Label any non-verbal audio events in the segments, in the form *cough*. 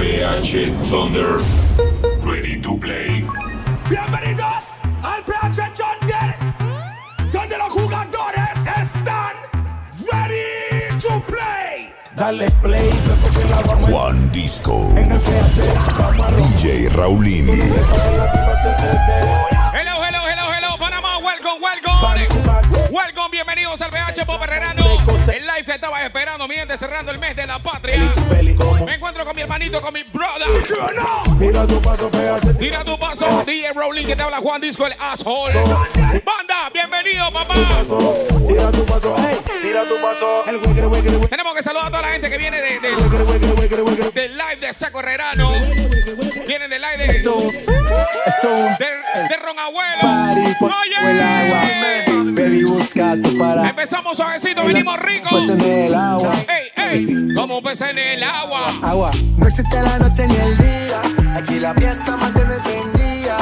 PH Thunder. Ready to play. Bienvenidos al PH Thunder, donde los jugadores están ready to play. Dale play, Juan Disco. en el PH. Vamos DJ Raulini. Hello, hello, hello, hello, Panamá, welcome, welcome. Welcome, bienvenidos al PH Pop. El live que estaba esperando, mi gente, cerrando el mes de la patria. Me encuentro con mi hermanito, con mi brother. Tira tu paso, PH. Tira tu paso, DJ Rowling, que te habla Juan Disco, el asshole. Banda, bienvenido, papá. Tira tu paso. Tira tu paso. Tenemos que saludar a toda la gente que viene de, del live de Saco Herrerano. Viene del live de, de, de Ron Abuelo. Oye, Baby, busca tu para. empezamos suavecito, venimos ricos. Pues en el agua. Ey, ey, como pez en el agua. Agua. No existe la noche ni el día. Aquí la fiesta mantiene encendida.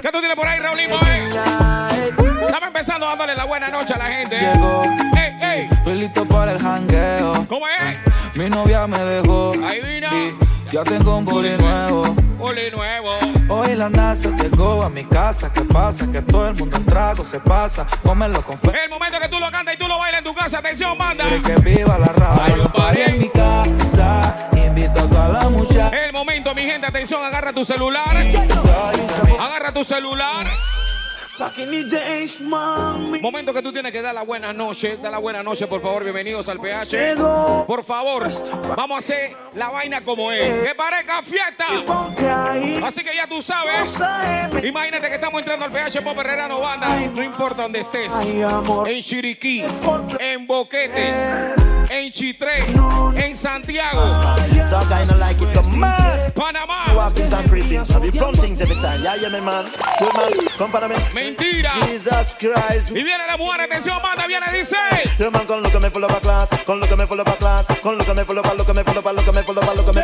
¿Qué tú tienes por ahí, Raulito? Ya, ey. Estamos empezando dándole la buena noche a la gente. Llegó, Ey, ey, estoy listo para el jangueo. ¿cómo es? Mi novia me dejó. Ahí vino. y ya tengo un booty nuevo. Oli nuevo. Hoy la NASA llegó a mi casa. ¿Qué pasa? Que todo el mundo en trago se pasa. Cómelo con fe. El momento que tú lo cantas y tú lo bailas en tu casa. Atención, banda. Y que viva la raza. Hay un party. en mi casa. Invito a toda la muchacha. El momento, mi gente. Atención, agarra tu celular. Agarra tu celular. Back in the days, mami. Momento que tú tienes que dar la buena noche. Da la buena noche, por favor. Bienvenidos al PH. Por favor, vamos a hacer la vaina como es. Que parezca fiesta. Así que ya tú sabes. Imagínate que estamos entrando al PH Pop Herrerano Banda. No importa dónde estés. En Chiriquí, en Boquete, en Chitré, en Santiago, Panamá. have things and free things. Have you from things every time? Yeah, yeah, me man. Good man, come for me. Mentira. Jesus Christ. Y viene la mujer, atención, banda, viene, dice.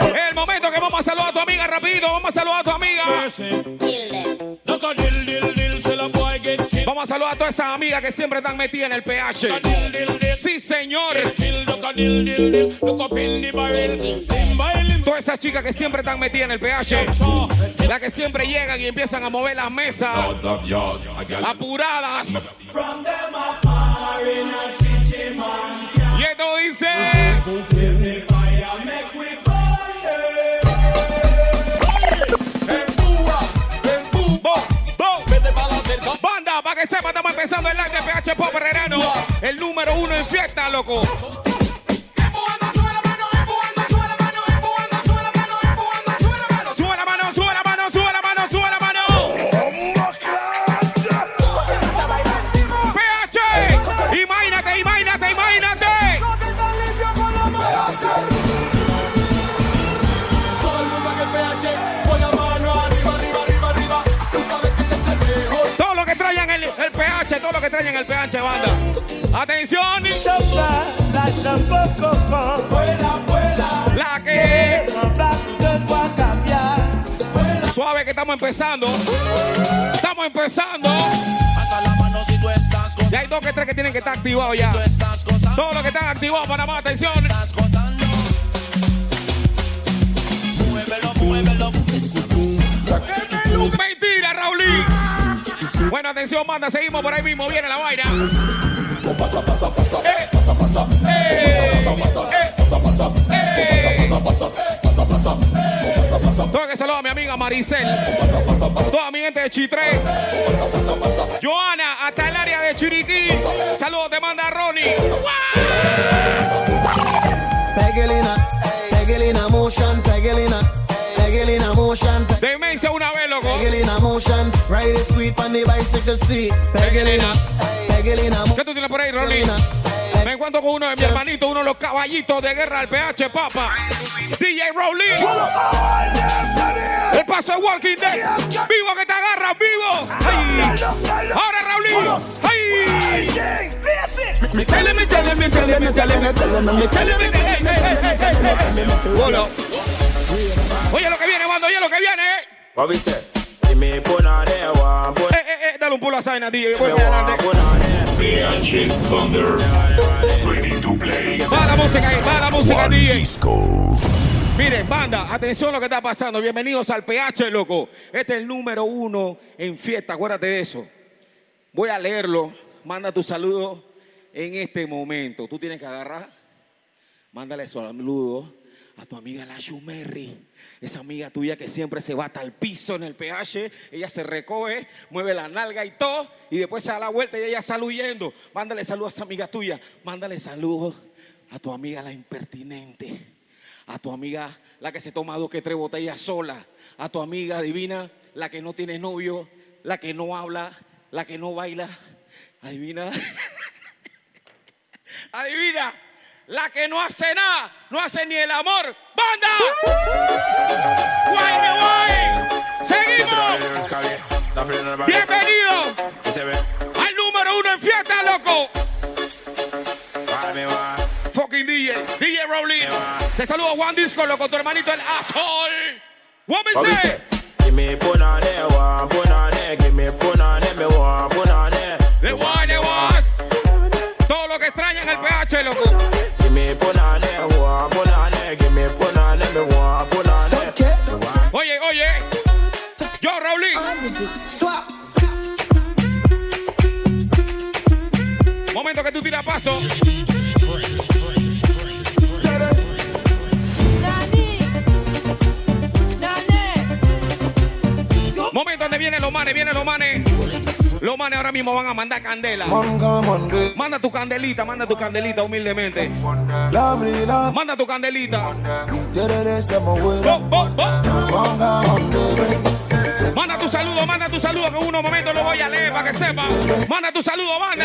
El momento que vamos a saludar a tu amiga rápido. Vamos a saludar a tu amiga. Vamos a saludar a todas esas amigas que siempre están metidas en el PH. Sí, señor. Todas esas chicas que siempre están metidas en el PH. Las que siempre llegan y empiezan a mover las mesas. Apuradas. Y esto dice. Que sepa, estamos empezando el live de PH Pop Herrerano. El número uno en fiesta, loco. Todo lo que traigan el PH, banda. Atención, la que suave que estamos empezando. Estamos empezando. Y hay dos que tres que tienen que estar activados ya. Todos los que están activados, Panamá, atención. Mentira, Raulín. Bueno, atención, manda, seguimos por ahí mismo. Viene la vaina. Eh, eh, eh, eh. Tengo que saludar a mi amiga Maricel. Toda mi gente de Chitré. Joana, hasta el área de Chiriquí. Saludos, te manda Ronnie. Pegelina, Pegelina motion, Pegelina, Demencia una vez, loco. Pegelina motion, ride it sweet on the bicycle seat. Pegelina, Pegelina ¿Qué tú tienes por ahí, Ronnie? Me encuentro con uno de mi hermanito, uno de los caballitos de guerra del PH, papa. DJ Rowling. El paso de Walking Dead. Vivo que te agarras, vivo. Ay. Ahora Raulín. Ay. Métele, métele, métele, métele, métele, métele, métele. Ey, ey, ey, ey, ey, ey. Bolo. Oye lo que viene, mando, oye lo que viene. eh. What we say? Me one Eh, eh, eh, dale un pulo a Zaina, DJ. Voy para adelante. PH Thunder. Ready to play. Va la música ahí, va la música, Juan DJ. Disco. Miren, banda, atención a lo que está pasando. Bienvenidos al PH, loco. Este es el número uno en fiesta, acuérdate de eso. Voy a leerlo. Manda tu saludo en este momento. Tú tienes que agarrar, mándale saludo a tu amiga la Shumerry. Esa amiga tuya que siempre se va hasta el piso en el PH. Ella se recoge, mueve la nalga y todo. Y después se da la vuelta y ella sale huyendo. Mándale saludos a esa amiga tuya. Mándale saludos a tu amiga la impertinente a tu amiga la que se toma dos que tres botellas sola, a tu amiga divina la que no tiene novio, la que no habla, la que no baila. Adivina. *laughs* Adivina. La que no hace nada, no hace ni el amor. ¡Banda! ¡Guay, me voy! ¡Seguimos! Bienvenido al número uno en fiesta, loco. Fucking DJ, DJ Rowling. Te saludo Juan Disco, loco, tu hermanito el asshole. What me say? Give me put on there, one, put on give me put on me one, put on there. The one, the was. Todo lo que extrañan el PH, loco. Paso. Momento donde vienen los manes, vienen los manes. Los manes ahora mismo van a mandar candela. Manda tu candelita, manda tu candelita humildemente. Manda tu candelita. Oh, oh, oh. Manda tu saludo, manda tu saludo, que en unos momentos lo voy a leer para que sepa. Manda tu saludo, manda.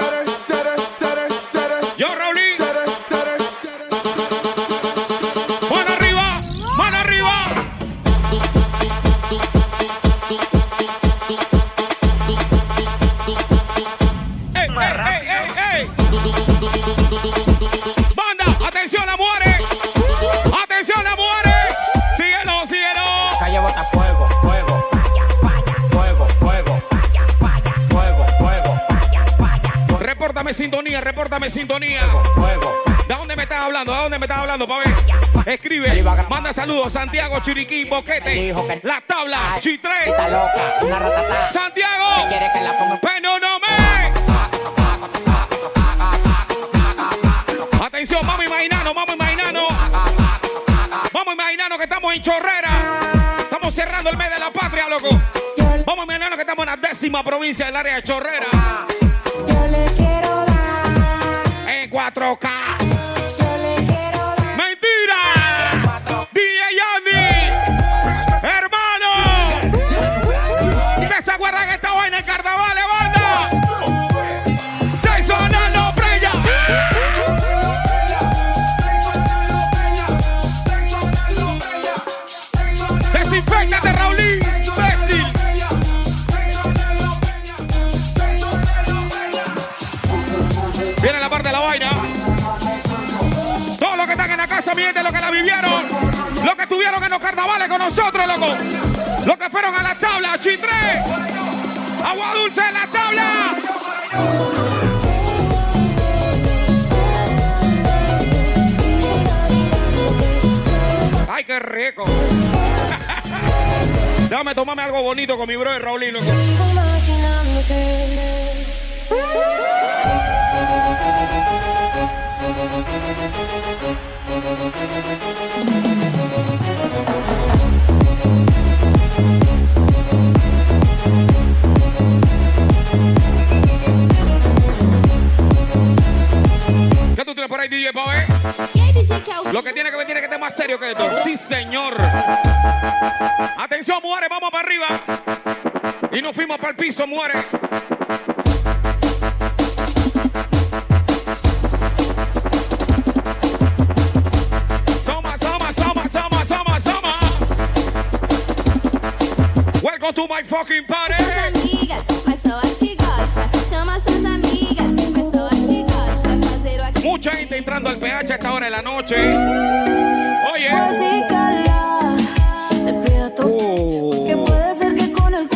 Sintonía, repórtame sintonía. ¿De dónde me estás hablando? ¿De dónde me estás hablando, pa' ver? Escribe, manda saludos, Santiago, Chiriquí, Boquete, La Tabla, ratata. Santiago, Quiere que la ponga pero no me. Atención, vamos imaginando, vamos imaginando. Vamos imaginando que estamos en Chorrera. Estamos cerrando el mes de la patria, loco. Vamos imaginando que estamos en la décima provincia del área de Chorrera. trocar. Carnavales con nosotros, loco. Los que fueron a la tabla, Chitré. Agua dulce en la tabla. Ay, qué rico. *laughs* Déjame tomarme algo bonito con mi brother Raulín, loco. Lo que tiene que ver tiene que estar más serio que esto. Sí, señor. Atención, muere, vamos para arriba. Y nos fuimos para el piso, muere. Soma, soma, soma, soma, soma. Welcome to my fucking party. amigas, pessoas que gosta. Chama suas amigas, Mucha gente entrando al PH a esta hora de la noche. Oye. El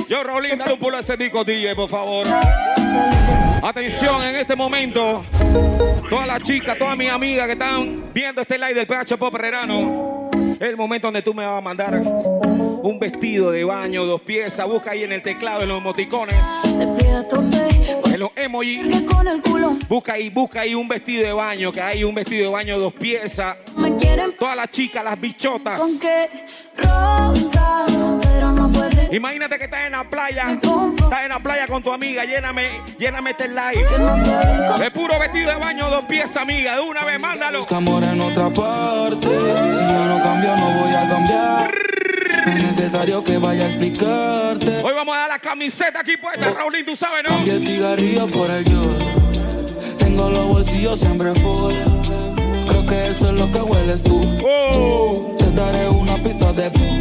Yo, Raulín, dale un a ese disco, DJ, por favor. Atención en este momento. Todas las chicas, todas mis amigas que están viendo este live del PH Pop Herrerano. Es el momento donde tú me vas a mandar un vestido de baño, dos piezas. Busca ahí en el teclado, en los emoticones, en los emojis. Busca ahí, busca ahí un vestido de baño, que hay un vestido de baño, dos piezas. Me quieren Todas las chicas, las bichotas. con que ronca. Imagínate que estás en la playa, estás en la playa con tu amiga, lléname, lléname este live. De puro vestido de baño, dos piezas, amiga. De una vez, mándalo. Busca amor en otra parte. Si yo no cambio, no voy a cambiar. No es necesario que vaya a explicarte. Hoy vamos a dar la camiseta aquí puesta, Raulín, tú sabes, ¿no? Cambia cigarrillo por el yo. Tengo los bolsillos siempre full. Creo que eso es lo que hueles tú. Oh. Te daré una pista de.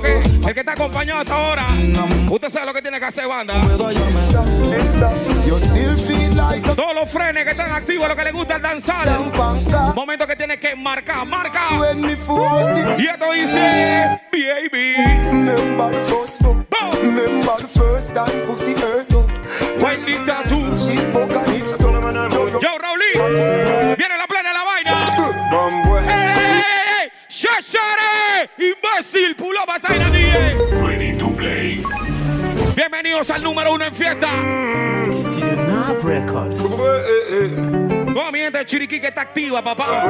Que el que está acompañado hasta ahora, usted sabe lo que tiene que hacer, banda. Todos los frenes que están activos, lo que les gusta el danzar. Momento que tiene que marcar, marca. Y esto dice, baby. Yo, Raulín. Viene la plena la vaina. ¡Shashare! ¡Imbécil! ¡Pulo pasaina, DJ! Ready to play. Bienvenidos al número uno en fiesta. Studio Knob Records. Toda mi gente de Chiriquí que está activa, papá.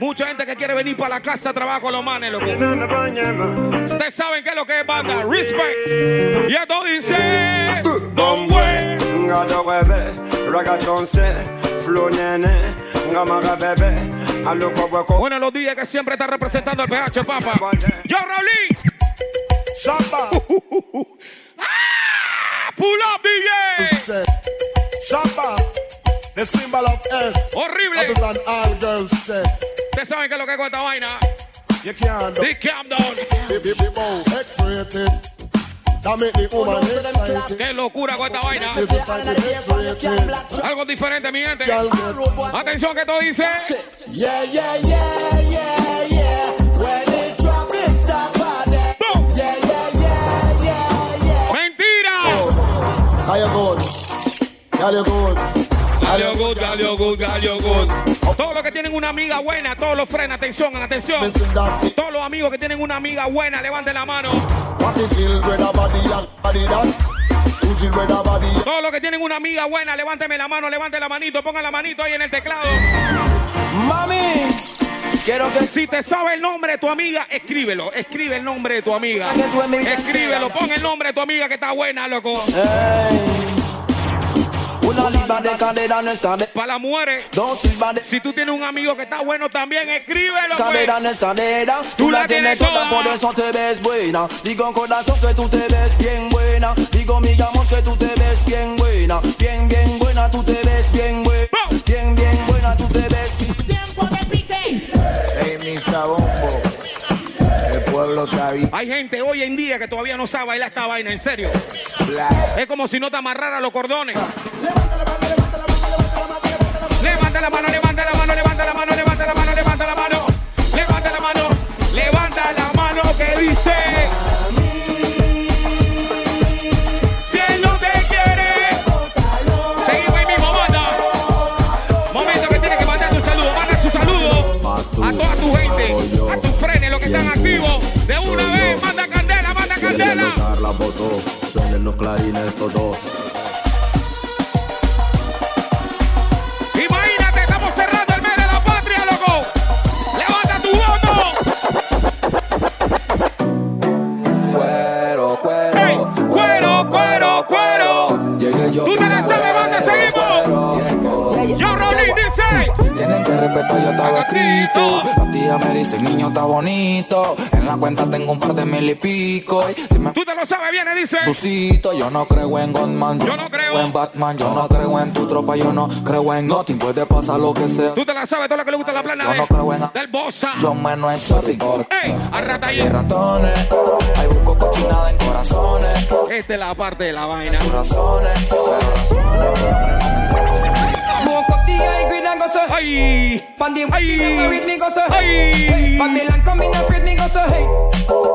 Mucha gente que quiere venir para la casa, trabajo los manes, loco. Ustedes saben qué es lo que es banda. Respect. Y esto dice. Don Güey. Ngada webe, raga jonse, flow nene, aloko weko. Bueno, los días que siempre está representando al PH, papá. Yo, Raulín. Shabba. ¡Ah! Pull up, DJ. Shabba. The symbol of S. Horrible. That is an all girls chest. Ustedes saben qué es lo que es esta vaina. You can't bip, oh, X-rated. That make the woman excited. Qué locura con esta vaina. Algo diferente, mi gente. Atención que todo dice. Yeah, yeah, yeah, yeah, yeah. When it drop, it stop party. ¡Bum! Yeah, yeah, yeah, yeah, yeah. ¡Mentira! How you good? How you good? Galio good, galio good, galio good. Todos los que tienen una amiga buena, todos los frenan, atención, atención. Todos los amigos que tienen una amiga buena, levanten la mano. Todos los que tienen una amiga buena, levánteme la mano, levanten la manito, pongan la manito ahí en el teclado. Mami, quiero que Si te sabe el nombre de tu amiga, escríbelo. Escribe el nombre de tu amiga. Escríbelo, pon el nombre de tu amiga que está buena, loco. una Para silbas de si tú tienes un amigo que está bueno también, escríbelo, pues. cadera no es cadera. Tú la tienes toda. por eso te ves buena. Digo corazón que tú te ves bien buena. Digo mi amor que tú te ves bien buena. Bien, bien buena, tú te ves bien buena. Bien, bien buena, tú te ves Hey, Mr. Bombo. El pueblo está bien. Hay gente hoy en día que todavía no sabe bailar esta vaina, en serio. black. Es como si no te amarrara los cordones. Levanta la mano, levanta la mano, levanta la mano, levanta la mano, levanta la mano. Levanta la mano, levanta la mano que dice. Si él no te quiere, seguimos ahí mismo, banda. Momento que tienes que mandar tu saludo, manda tu saludo a toda tu gente, a tus frenes, los que están activos. De una vez, manda candela, manda candela. la foto, suenen los clarines todos. Respetar, yo estaba escrito. Las tías me dicen, niño, está bonito. En la cuenta tengo un par de mil y pico. Y si me Tú te lo sabes, viene, dice. suscito, yo no creo en Godman. Yo no creo. en Batman. Yo no creo en tu tropa. Yo no creo en Nothing. Puede pasar lo que sea. Tú te la sabes, todo lo que le gusta la plana Yo de, no creo en- del Bossa. Yo menos en sorry. Ey, a rata Hay ahí. ratones. Hay busco cochinada en corazones. Esta es la parte de la vaina. Sus razones. Pero razones. High grade and go so with me go so hey. Babylon come in afraid me go so hey.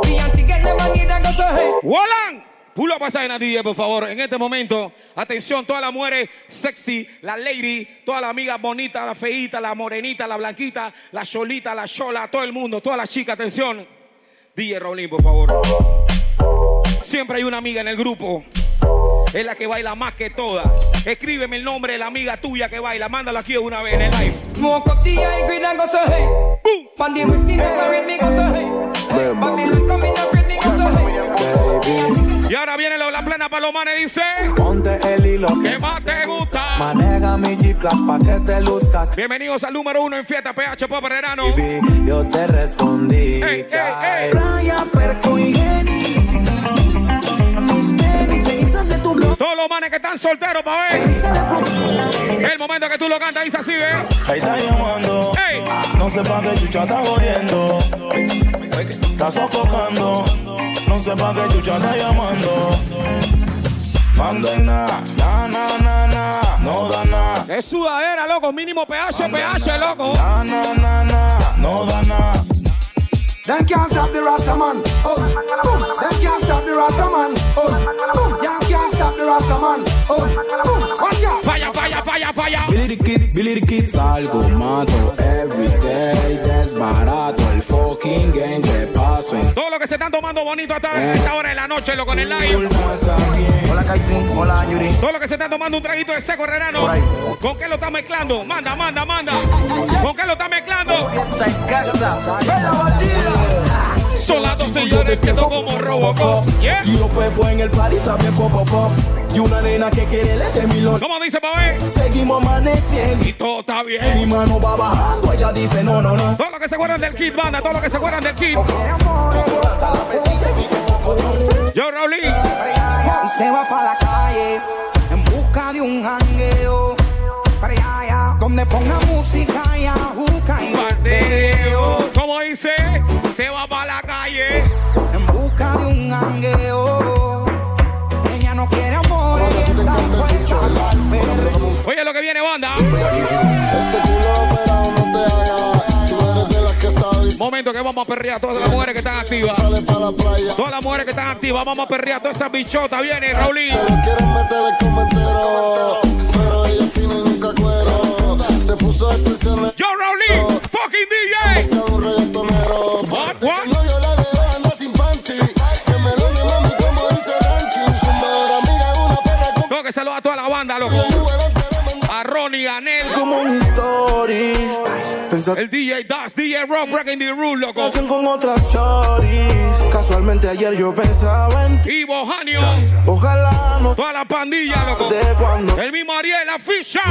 Beyonce get and go so hey. ¡Wolan! Pulo pasaje DJ, por favor. En este momento, atención, todas las mujeres sexy, la lady, todas las amigas bonitas, la feita, la morenita, la blanquita, la cholita, la chola, todo el mundo, todas las chicas, atención. DJ Raulín, por favor. Siempre hay una amiga en el grupo. Es la que baila más que todas. Escríbeme el nombre de la amiga tuya que baila. Mándalo aquí de una vez en el live. Smoke up the high grade and go so hey. Boom. Them afraid me go so hey. hey. Babylon me go so hey. Y ahora viene la plena palomana y dice: Ponte el hilo ¿Qué que más te gusta? maneja mi G-Class pa' que te luzcas. Bienvenidos al número uno en Fiesta PH Pop Herrano. Baby, yo te respondí. Ey, ey, ey. Raya, Perco y Todos los manes que están solteros, pa' ver. El momento que tú lo cantas dice así, ¿eh? Ahí está llamando. ¡Ey! No sé pa' qué chucha está jodiendo. Está sofocando. No sé pa' qué chucha está llamando. Mando en nada, na, na, na, na. No da nada. Es sudadera, loco. Mínimo PH, PH, loco. Na, na, na, na. No da nada. Them can't stop the Rasta man. Oh, boom. Them can't stop the Rasta man. Oh, boom. Them can't stop the Rasta man. Oh, boom. Watch out. Falla, falla, falla, falla. Billy the Kid, Billy the Kid, salgo, mato, everyday, desbarato, el fucking game, que paso en Todo lo que se están tomando bonito hasta esta hora de la noche, loco, en el live. Hola, Caitlyn. Hola, Yuri. Todo lo que se está tomando un traguito de seco, Renano. ¿Con qué lo está mezclando? Manda, manda, manda. ¿Con qué lo está mezclando? Está en casa. ¡Vela, bandida! Son las 12 y yo despierto como Robocop. Yeah. Y yo fue, fue en el party también pop, pop, pop. Y una nena que quiere le de mi lo- ¿Cómo dice, Babé? Seguimos amaneciendo. Y todo está Mi bien. mano va bajando. Ella dice no, no, no. Todo lo que se acuerdan del kit, banda. Todo lo que se acuerdan del kit. Mi. Yo, Raulín. Se va pa' la calle en busca de un jangueo. Para allá, donde ponga música y ajuca y. ¿Cómo dice? Se va para la calle. En busca de un jangueo. Ella no quiere amor y está puesta perreo. Oye, lo que viene, banda. Ese culo operado no te haga. Tú eres de las que sabes. Momento que vamos a perrear a todas las mujeres que están activas. Todas las mujeres que están activas, vamos a perrear a todas esas bichotas. Viene, Raulín. Meter el comentero. Pero ella fina y nunca cuero. Se puso expresiones. Yo, Raulín. Fucking DJ. un reggaetonero. What, what? No, yo la dejo andar sin panty. Que me lo llame mami como dice ranking. Tu mejor amiga es una perra con Tengo que a toda la banda, loco. A Ronnie, a Nel, como un story. El DJ Das, DJ Rock, Breaking the Rule, loco. hacen con otras shorties. Casualmente ayer yo pensaba en ti. Y Bojanio, Ojalá no toda la pandilla, loco. te cuando. El mismo Ariel, la ficha.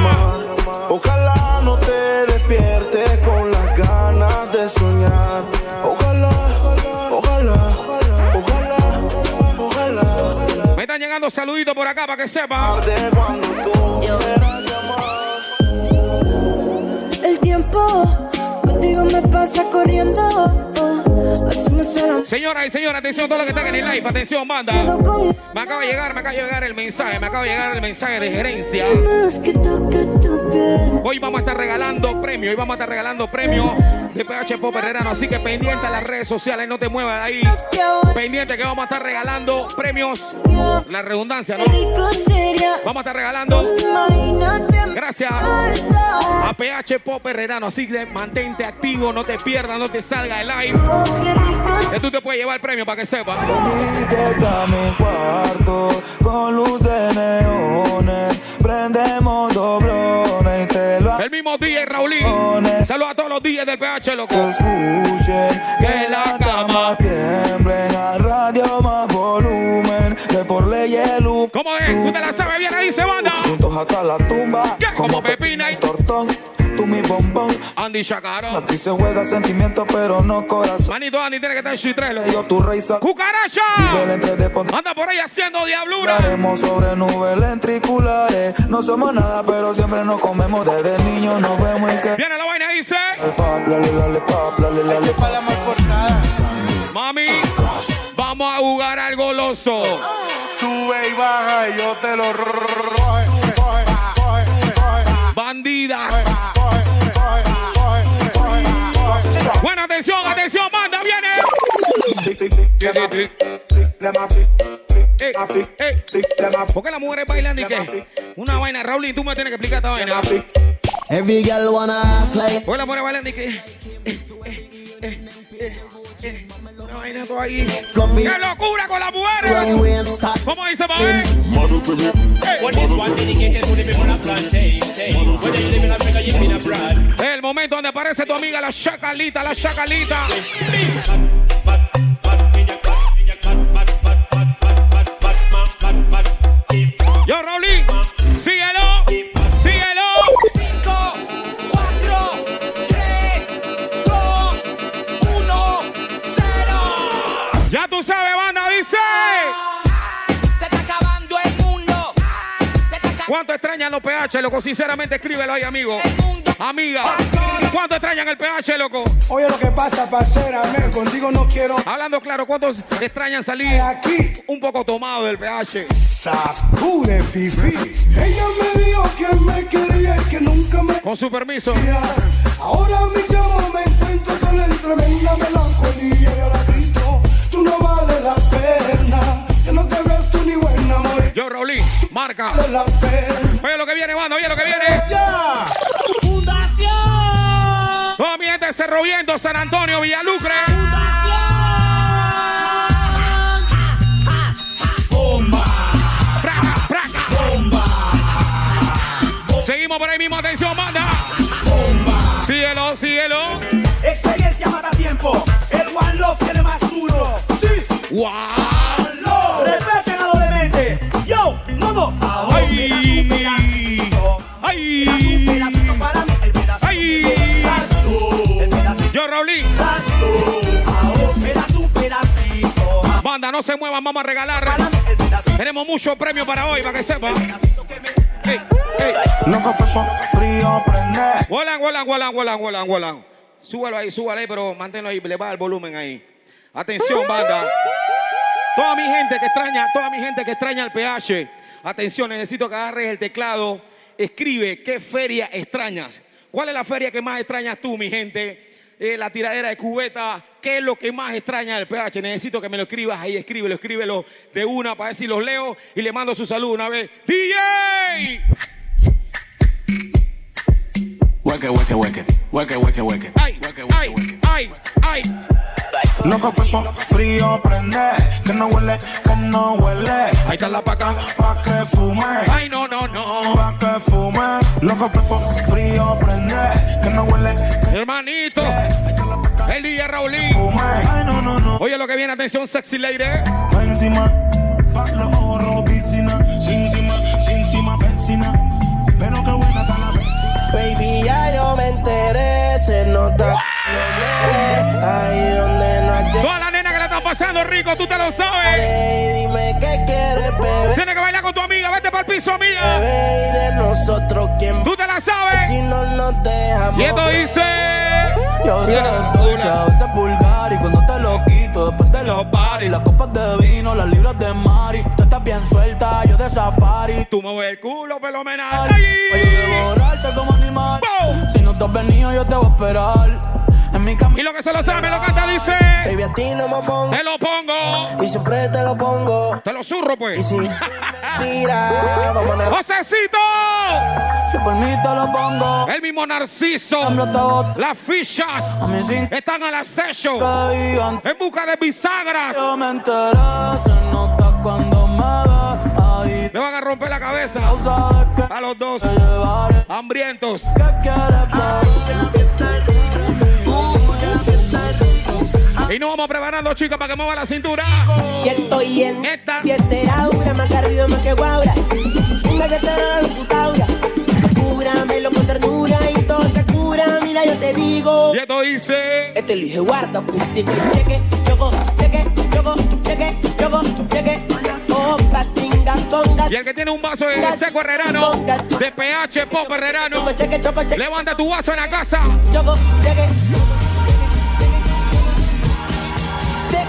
Ojalá no te despiertes con las ganas de soñar. Ojalá, ojalá, ojalá, ojalá. Me están llegando saluditos por acá para que sepan. Cuando tú llamar. El tiempo contigo me pasa corriendo. Señoras y señores, atención a todos los que están en el live. Atención, banda. Me acaba de llegar, me acaba de llegar el mensaje, me acaba de llegar el mensaje de gerencia. Hoy vamos a estar regalando premios, hoy vamos a estar regalando premios de PH Pop Herrerano, así que pendiente a las redes sociales, no te muevas de ahí. Pendiente que vamos a estar regalando premios, la redundancia, ¿no? Vamos a estar regalando, gracias a PH Pop Herrerano, así que mantente activo, no te pierdas, no te salga de live, que tú te puedes llevar el premio para que sepas. A mi cuarto con luz de neones. Prendemos doblones y te lo El mismo DJ Raulín, saludos a todos los DJs del PH, loco. se escuchen. Que la cama tiemblen al radio más volumen. Que por ley el ¿Cómo es? ¿Tú te la sabes bien ahí, dice banda? Juntos hasta la tumba. ¿Qué? Como pepina y- tortón. Andy Chacarón. A ti se juega sentimiento, pero no corazón. Manito Andy tiene que estar en Chitrelo. Yo tu rey ¡Cucaracha! Anda por ahí haciendo diablura. Hablaremos sobre nubes lentriculares. No somos nada, pero siempre nos comemos desde niños. Nos vemos y que. Viene la vaina y dice, mami, vamos a jugar al goloso. Sube y baja y yo te lo coge, coge, coge, coge. bandidas. Buena atención, atención, manda, viene. Ey, ey. ¿Por qué las mujeres bailan y qué? Una vaina, Raúl, y tú me tienes que explicar esta vaina. Every girl wanna like ¿Por qué las mujeres bailan y qué? Eh, eh, eh, ¡Qué locura con las mujeres! ¿Cómo dice, abroad. El momento donde aparece tu amiga la chacalita, la chacalita. Yo, Raulín, síguelo. Ya tú sabes, banda, dice. Se está acabando el mundo. ¿Cuánto extrañan los PH, loco? Sinceramente, escríbelo ahí, amigo. Amiga, ¿cuánto extrañan el PH, loco? Oye, lo que pasa, parcera, men, contigo no quiero. Hablando claro, ¿cuántos extrañan salir aquí un poco tomado del PH? Sacude, pipí. Ella me dijo que me quería y que nunca me. Con su permiso. Ahora mi llamo me encuentro sola en tremenda melancolía y ahora no vales la pena, que no te ves tú ni buena amor. Yo, Raulín, marca. Vale la pena. Oye lo que viene, banda, oye lo que viene. Ya. Fundación. Toda mi gente de Cerro Viento, San Antonio, Villalucre. Praca, praca. Seguimos por ahí mismo, atención, banda. Síguelo, síguelo. Experiencia mata tiempo. El One Love tiene más duro. ¡Wow! Respeten a los dementes. Yo, modo. Ahora un pedacito. ¡Ay! Un pedacito para mí. El pedacito ¡Ay! tú. El pedacito Yo, Raulín. Ahora un pedacito. Banda, no se muevan, vamos a regalar. Tenemos muchos premios para hoy, para que sepan. Loco, frío, prende. Volan, volan, volan, volan, volan, volan. Súbalo ahí, súbalo ahí, pero manténlo ahí, le va el volumen ahí. Atención, banda. Toda mi gente que extraña, toda mi gente que extraña el PH. Atención, necesito que agarres el teclado. Escribe qué feria extrañas. ¿Cuál es la feria que más extrañas tú, mi gente? Eh, la tiradera de cubeta. ¿Qué es lo que más extraña del PH? Necesito que me lo escribas ahí. Escríbelo, escríbelo de una para ver si los leo y le mando su saludo una vez. DJ. Hueque, hueque, hueque. Hueque, hueque, hueque. Ay, ay, ay, ay. Loco, fefo, frío, prende. Que no huele, que no huele. Ahí está la paca. Pa' que fume. Ay, no, no, no. Pa' que fume. Loco, fefo, frío, prende. Que no huele, que Hermanito, el DJ Raulín. fume. Ay, no, no, no. Oye lo que viene, atención, sexy lady. Pa' encima, pa' los ojos, piscina. Sin encima, sin encima, vecina. Pero qué buena está la vecina. Baby, ya yo me enteré, se nota no hay Toda la nena que la está pasando rico, tú te lo sabes. que dime qué quieres, bebé. Tienes que bailar con tu amiga, vete para el piso, amiga. Bebé, de nosotros quién Tú te la sabes. si no nos dejamos. Y esto dice. Yo sé Mira, ducha, una. a veces vulgar y cuando te lo quito después de los paris, las copas de vino, las libras de mari, tú estás bien suelta, yo de safari. Tú mueves el culo fenomenal. Oye, devorarte como animal. Si no te has venido, yo te voy a esperar. Y lo que se lo sabe, lo canta, dice. baby, a ti no me pongo. Te lo pongo. Y siempre te lo pongo. Te lo zurro, Y pues. si *laughs* tira, vamos a. Si por mí te lo pongo. El mismo Narciso. Las fichas A mí sí están al acecho. te digan. En busca de bisagras. Yo me enteré, se nota cuando me ve. Ahí Le van a romper la cabeza a los dos. Hambrientos. ¿Qué quieres, Y nos vamos preparando, chicas, para que mueva la cintura. Y estoy en Esta. Aura, más que arriba, más que guaura. Una que te. Cúbramelo con ternura y todo se cura. Mira, yo te digo. Y esto dice. Este lo dije guarda, acústico y cheque, choco, cheque, choco, cheque, choco, cheque. Conga. Y el que tiene un vaso de seco herrerano, de PH Pop herrerano, levanta tu vaso en la casa. Choco, cheque.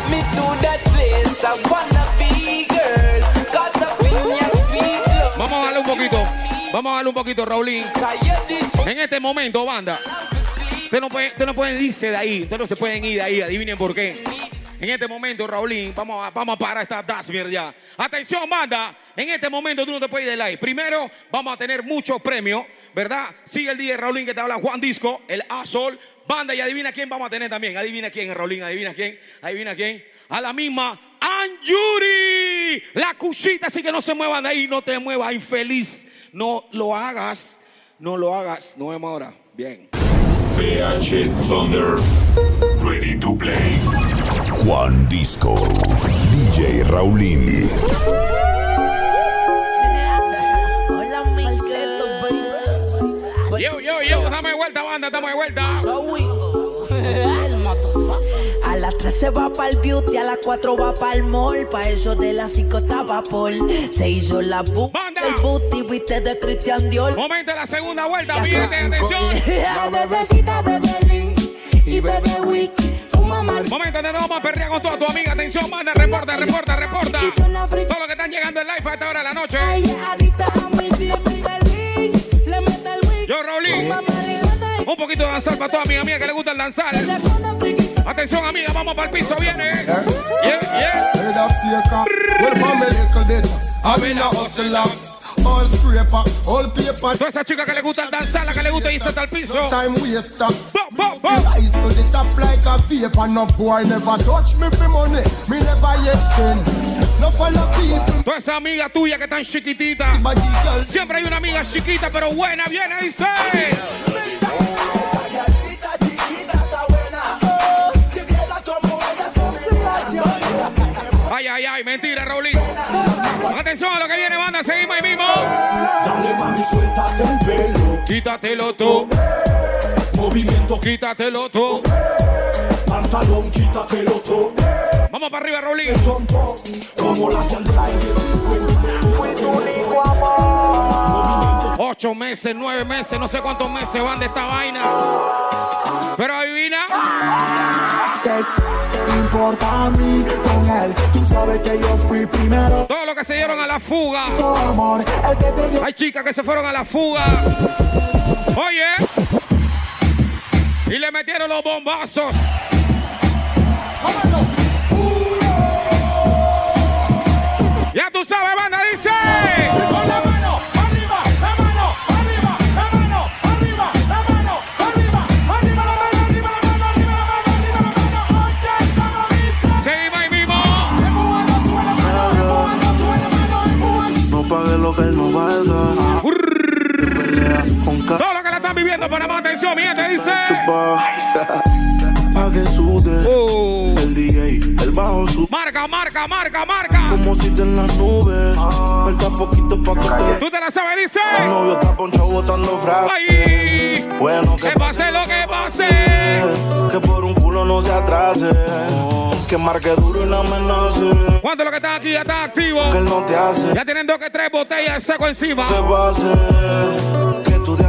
Me to that place I wanna be, girl. Caught up in your sweet love. Vamos a darle un poquito. Vamos a darle un poquito, Raulín. En este momento, banda. Ustedes no, pueden, ustedes no pueden irse de ahí. Ustedes no se pueden ir de ahí. Adivinen por qué. En este momento, Raulín, vamos a, vamos a parar esta Dasmier ya. Atención, banda. En este momento tú no te puedes ir de live. Primero, vamos a tener muchos premios, ¿verdad? Sigue el día Raulín que te habla Juan Disco, el Azol. Banda, y adivina quién vamos a tener también. Adivina quién, Raulín. Adivina quién. Adivina quién. A la misma Anjuri. La cuchita, así que no se muevan de ahí. No te muevas, infeliz. No lo hagas. No lo hagas. Nos vemos ahora. Bien. PH Thunder. Ready to play. Juan Disco. DJ Raulín. Yo, yo, yo, dame vuelta, banda, estamos de vuelta. A las 3 se va para el beauty, a las 4 va para el mall. Pa' eso de las 5 estaba Paul. Se hizo la bu el booty, viste de Christian Dior. Momento de la segunda vuelta, fíjate, atención. La *laughs* bebecita, bebé Link y bebé Wick. Momento donde vamos a perrear con toda tu amiga. Atención, banda, reporta, reporta, reporta. Todo lo que están llegando en live a esta hora de la noche. Yo, Raulín. Un poquito de danzar para toda mi amiga que le gusta el danzar. Atención, amiga, vamos para el piso, viene. Yeah, yeah. All scraper, all paper. Toda esa chica que le gusta danzar, la que le gusta irse hasta el piso. Time waster. Rise to the top like a vapor. No boy never touch me for money. Me never yet ken. No follow people. Toda esa amiga tuya que tan chiquitita. Siempre hay una amiga chiquita pero buena, viene, dice. Ay, ay, ay, mentira, Raulín. Atención a lo que viene, banda, seguimos ahí mismo. Dale mami, suéltate el pelo. Quítatelo tú. Movimiento, quítatelo tú. Pantalón, quítatelo tú. Vamos para arriba, Raulín. Como la que Fue tu único amor. Ocho meses, nueve meses, no sé cuántos meses van de esta vaina. Pero adivina. ¿Qué importa a mí con él? Tú sabes que yo fui primero. Todo lo que se dieron a la fuga. Amor. Hay chicas que se fueron a la fuga. Oye. Y le metieron los bombazos. Ya tú sabes, banda, dice. Que para más atención, mi gente dice. Pa' que sude. El DJ, el bajo sube. Marca, marca, marca, marca. Como si te en las nubes. Falta poquito pa' que te. Tú te la sabes, dice. Tu novio está ponchado botando frases. Ay. Bueno, Que pase lo que pase. Que por un culo no se atrase. Que marque duro y no amenace. ¿Cuántos de los que están aquí ya están activos? Que él no te hace. Ya tienen dos que tres botellas seco encima. Que pase.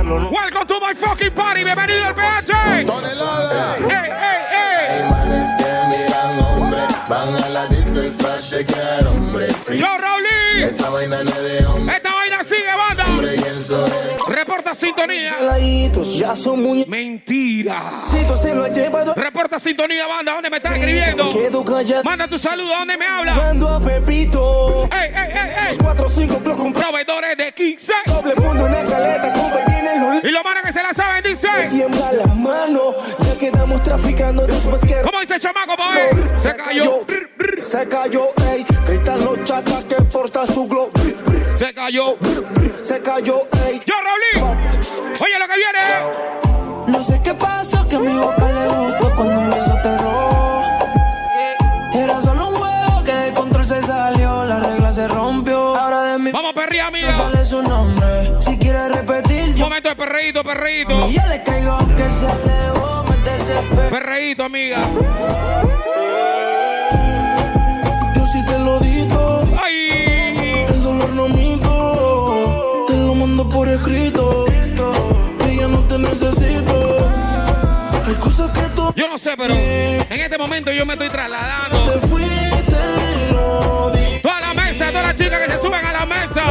Estudiarlo no. Welcome to my fucking party. Bienvenido al PH. Tonelada. Ey, ey, ey. Hay manes que miran hombre, van a la disco es pa' chequear hombre. free. Yo, Raulín. Esta vaina no es de hombre, Esta vaina sigue, banda. Reporta sintonía. Peladitos ya son muy. Mentira. Si tú se lo has llevado. Reporta sintonía, banda. ¿Dónde me estás escribiendo? Quedo callado. Manda tu saludo. ¿Dónde me habla? Jugando a Pepito. Ey, ey, ey, ey. 4 5 plus con Proveedores de 15. doble fondo, una caleta, compa y viene el Y los manos que se la saben, dice. Tiembla la mano, ya quedamos traficando después que. ¿Cómo dice el chamaco, pa' ver? Se cayó. Se cayó, ey. Gritan los chatas que porta su glow. Se cayó. Se cayó, ey. Yo, Raulín. Oye, lo que viene. No sé qué pasó, que a mi boca le gustó cuando un beso te robó. Era solo un juego que de control se salió, la regla se rompió. Ahora de mi Vamos, perría mía. no sale su nombre. Si quiere repetir, yo Momento de perreíto, perreíto. y yo le caigo aunque se alejó, me desespero. Perreíto, amiga. Por escrito. Que ya no te necesito. Hay cosas que tú Yo no sé, pero en este momento yo me estoy trasladando. te fuiste. No Toda la mesa, todas las chicas que se suben a la mesa.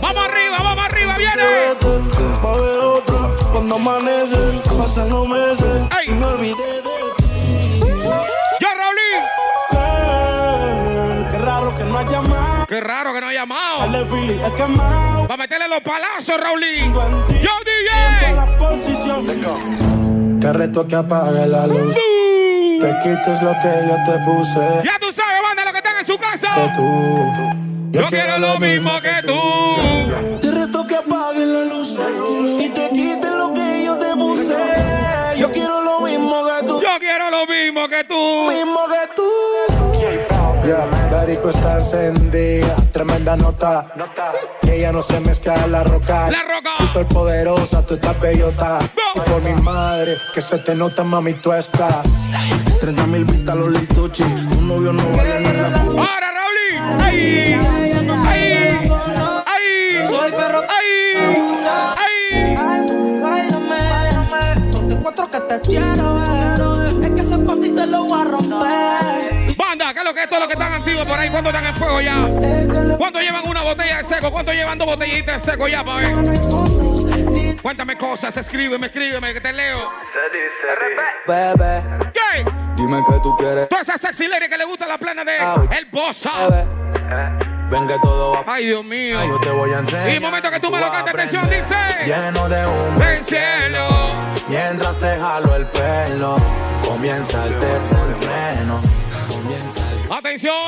Vamos arriba, vamos arriba, viene. amanecer, pasan los meses y me olvidé de ¡Yo, Raulín! Qué raro que no ha llamado. Qué raro que no ha llamado. Va a meterle los palazos, Raulín. ¡Yo, DJ! Te reto que apague la luz. Te quites lo que yo te puse. Ya tú sabes, banda, lo que están en su casa. Que tú. Yo quiero lo mismo que tú. Te reto que apagues la luz y te quites lo que yo te puse. Yo quiero lo mismo que tú. Yo quiero lo mismo que tú. Mismo que tú. Yeah, la disco está encendida, tremenda nota. Que ella no se mezcla en la roca. La roca. Super poderosa, tú estás bellota. Y por mi madre, que se te nota, mami, tú estás. 30 mil vistas los lituchi. Un novio no vale ni la. Ahora, Raulín. ¡Ay! ¡Ay! ¡Ay! Soy perro. ¡Ay! ¡Ay! Bailame, ponte cuatro que te quiero ver. Es que Banda, ¿qué es lo que están activos por ahí? ¿Cuánto están en fuego ya? ¿Cuánto llevan una botella de seco? ¿Cuánto llevan dos botellitas de seco ya, pa' ver? Cuéntame cosas, escríbeme, escríbeme, que te leo. Bebé, ¿Qué? dime que tú quieres. Toda esa sexy lady que le gusta la plena de El Bossa. Ven que todo va Ay, Dios mío. Yo te voy a enseñar. Y el momento que tú me lo cantes, atención, dice. Lleno de humo cielo. Mientras te jalo el pelo, comienza el desenfreno. Atención.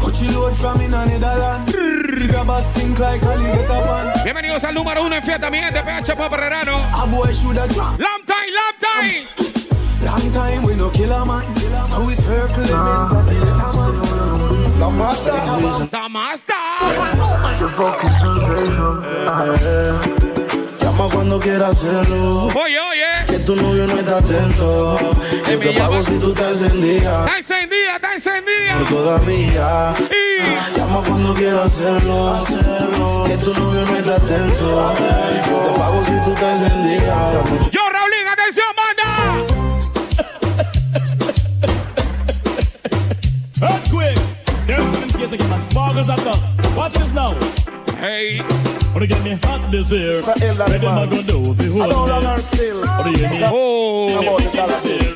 Cochiload from in Netherlands. Grab a stink like a little tapan. Bienvenidos al número uno en fiesta, mi gente, PH. Long time, long time. Long time we no kill a man. So we circle the best of the little man. The master. The master. Llama cuando quieras hacerlo. Oye, oye. Que tu novio no está atento. Yo te pago si tú te encendías. Está encendida, está encendida. Y todavía. Y Llama cuando quieras hacerlo. hacerlo. Que tu novio no está atento. Yo te pago si tú te encendías. yo, Raulín, atención, banda. Earthquake! There's been at us. Watch this now. Hey. Wanna get me hot this year. What am I gonna do? Behold me. Wanna get me Oh.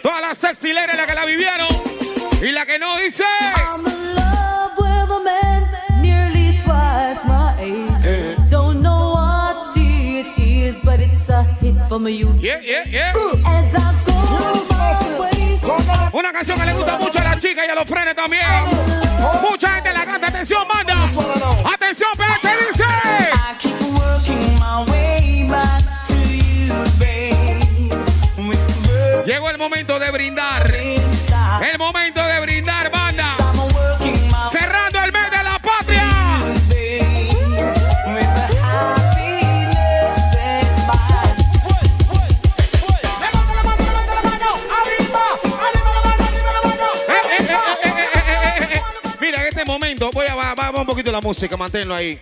Todas las sexy ladies, la que la vivieron y la que no dice. I'm in love with a man nearly twice my age. Don't know what it is, but it's a hit from you. Yeah, yeah, yeah. As I go my way, Una canción que le gusta mucho a las chicas y a los frenes también. Mucha gente la canta. Atención, banda. Atención, PH dice. Llegó el momento de brindar. El momento de brindar, banda. Cerrando el mes de la patria. a. Mira, en este momento, voy a bajar un poquito la música, manténlo ahí.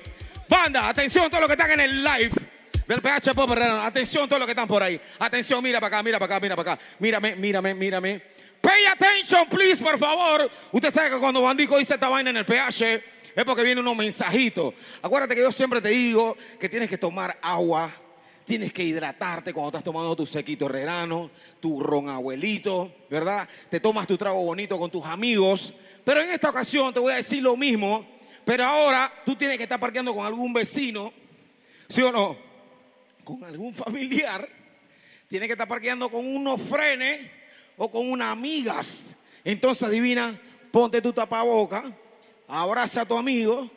Banda, atención, todos los que están en el live del PH Herrero. Atención, todos los que están por ahí. Atención, mira para acá, mira para acá, mira para acá. Mírame, mírame, mírame. Pay attention, please, por favor. Usted sabe que cuando Bandico dice esta vaina en el PH es porque vienen unos mensajitos. Acuérdate que yo siempre te digo que tienes que tomar agua, Tienes que hidratarte cuando estás tomando tu sequito herrerano, tu ron abuelito, ¿verdad? Te tomas tu trago bonito con tus amigos. Pero en esta ocasión te voy a decir lo mismo, pero ahora tú tienes que estar parqueando con algún vecino, ¿sí o no? Con algún familiar. Tienes que estar parqueando con unos frenes o con unas amigas. Entonces, adivina, ponte tu tapaboca, abraza a tu amigo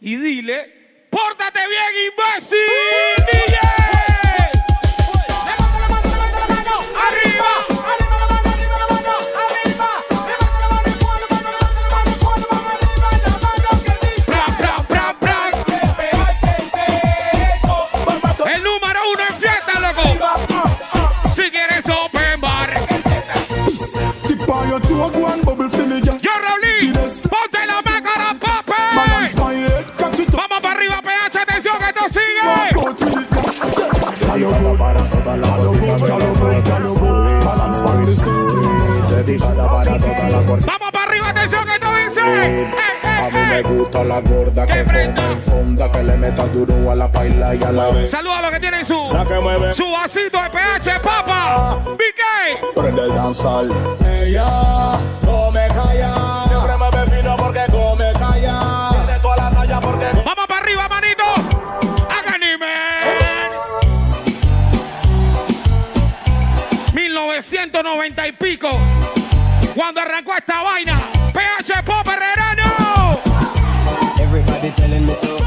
y dile, ¡pórtate bien, imbécil! Go and bubble for me, girl. Yo, Raulín, ponte la máscara, papi. Vamos para arriba, PH, atención, que esto sigue. Vamos para arriba, atención, que esto dice. Eh, eh, eh. me gusta la gorda que fonda, que le meta duro a la paila y a la Saludos a los que tienen su, La que mueve. su vasito de PH, papa. BK. Prende el danzal. Ella come calla. Siempre me ve fino porque come calla. Tiene toda la talla porque. Vamos para arriba, manito. Haga anime. 1990 y pico. Cuando arrancó esta vaina. PH Pop Herrerano. Everybody telling me to.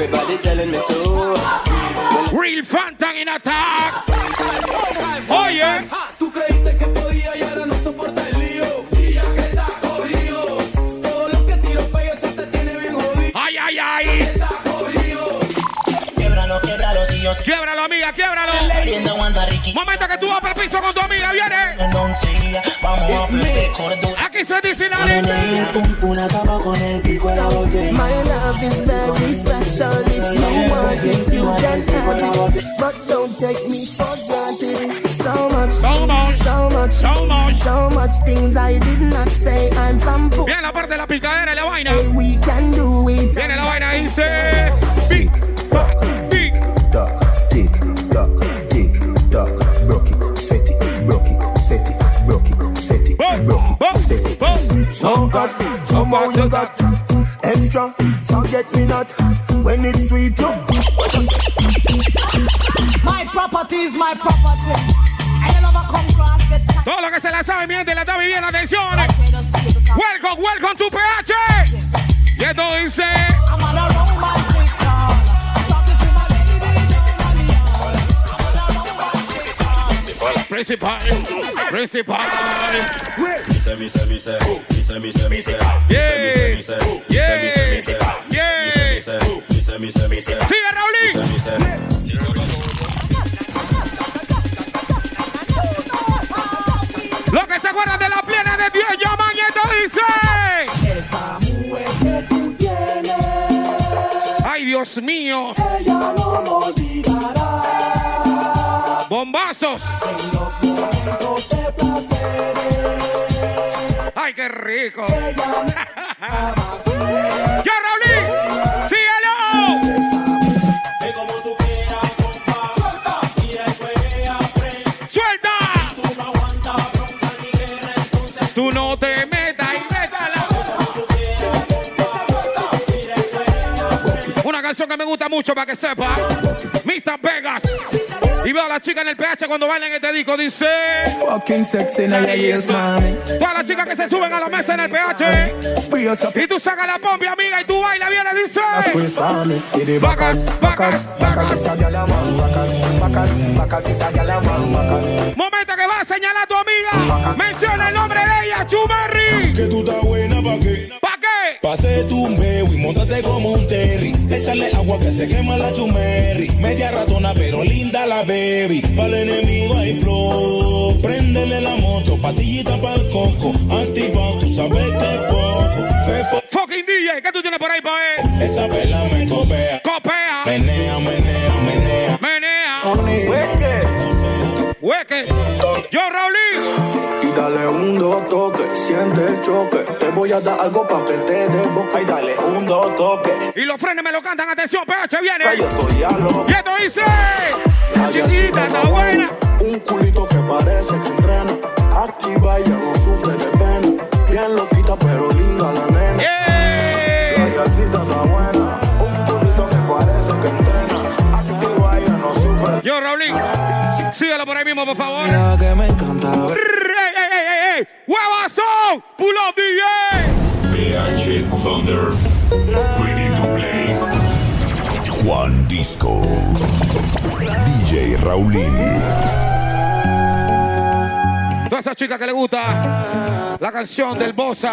Everybody telling me to. Real Phantom in attack. Oh, Oye. Oh, Tú creíste que podía y ahora no quiebralo, amiga, quiebralo. Momento que tú vas para el piso con tu amiga, viene. Aquí se dice cama con el pico de la botella. My love is very special. If you want it, you can have it. But don't take me for granted. So much, so much, so much, so much, so much things I did not say. I'm from Viene la parte de la picadera y la vaina. Hey, we can do it. Viene la vaina dice. It. So hot, somehow you got extra. Forget me not when it's sweet. You My property is my property. I never come cross this time. Todo lo que se la sabe, mi gente, la está viviendo. Atención. Welcome, welcome to PH. Y esto dice. Sigue, Raulín. me say, me say. Lo que se acuerdan de la plena de Dios, llaman y esto dice. Esa mujer que tú tienes, Ay, Dios mío. ella no me olvidará. Bombazos. Ay, qué rico. *laughs* ¡Ya, Raulín! ¡Síguelo! Ve aprende. ¡Suelta! Tú no te metas y métala. Una canción que me gusta mucho para que sepas. Mr. Vegas. Y veo a la chica en el PH cuando bailan este disco. Dice. fucking sexy mami. Todas las chicas que se suben a la mesa en el PH. Y tú sacas la pompi, amiga, y tú bailas, viene, dice. a man. Backers. Momento que va a señalar a tu amiga. Menciona el nombre de ella, Chumerri. Que tú estás buena pa' qué? ¿Para qué? Pase tu meo y montate como un terry. Échale agua que se quema la chumerri. Media ratona pero linda la baby. Para el enemigo hay flow. Préndele la moto, patillita para el coco. Activado, tú sabes que es poco. Fefo, Fucking DJ, ¿qué tú tienes por ahí, pa' esa pela me. Copea, hueque. Yo, Raulín. Y dale un dos toque, siente el choque. Te voy a dar algo para que te dé boca. Y dale un dos toque. Y los frenes me lo cantan, atención, PH, viene. Yo estoy a lo Y esto dice. La chiquita está buena. Un culito que parece que entrena. Activa, ella por ahí mismo, por favor. Mira que me encanta. ¡Ey, ey, ey, ey, ey! ¡Huevazón! ¡Pull up, DJ! PH Thunder. Ready to play. Juan Disco. DJ Raulín. Esa chica que le gusta la canción del Bosa,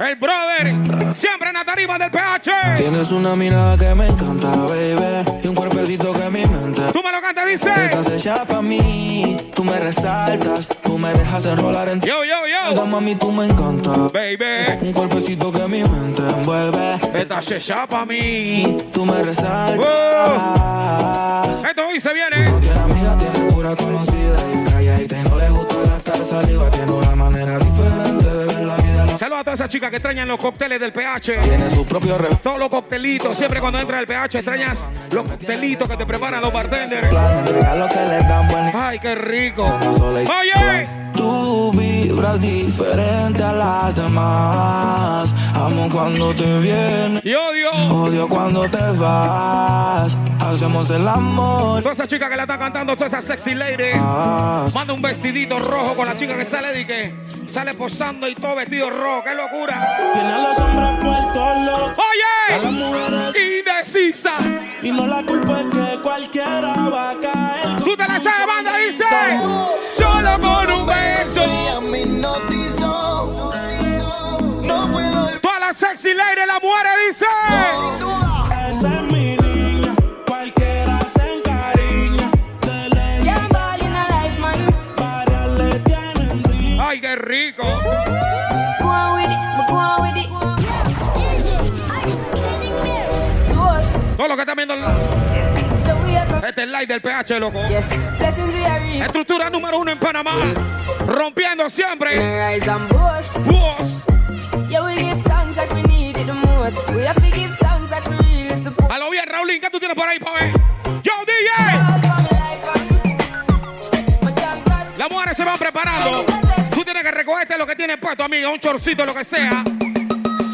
el brother, siempre en la tarima del PH. Tienes una mirada que me encanta, baby. Y un cuerpecito que mi mente. Tú me lo cantas, dice. Estás hecha pa' mí. Tú me resaltas. Tú me dejas enrolar en Yo, yo, yo. Mami, tú me encanta. Baby. Un cuerpecito que mi mente envuelve. Estás hecha pa' mí. Tú me resaltas. Esto hoy se viene. No tiene amiga, tiene pura conocida. Saliva. Tiene una manera diferente de ver la vida. Saludos a todas esas chicas que extrañan los cócteles del PH. Tiene su propio re- Todos los coctelitos. Siempre cuando entra el PH extrañas los coctelitos que te preparan los bartenders. Ay, qué rico. Oye. Tú vibras diferente a las demás. Amo cuando te vienes. Y odio. Odio cuando te vas. Hacemos el amor. Todas esas chicas que la están cantando, todas esas sexy ladies. Ah. Manda un vestidito rojo con la chica que sale y que sale posando y todo vestido rojo. ¡Qué locura! Tiene a los hombres puestos locos. A las ¡Oye! mujeres. Indecisa. Y no la culpa es que cualquiera va a caer. Tú te la sabes, banda, dice. No puedo Todas las sexy ladies, la mujeres, dice. We are come. Este es el live del PH, loco. Yeah. Estructura número uno en Panamá. Rompiendo siempre. A lo bien, Raulín, ¿qué tú tienes por ahí, pa' ver? ¡Yo, DJ! Las mujeres se van preparando. Tú tienes que recogerte lo que tienes puesto, amiga. Un chorcito, lo que sea.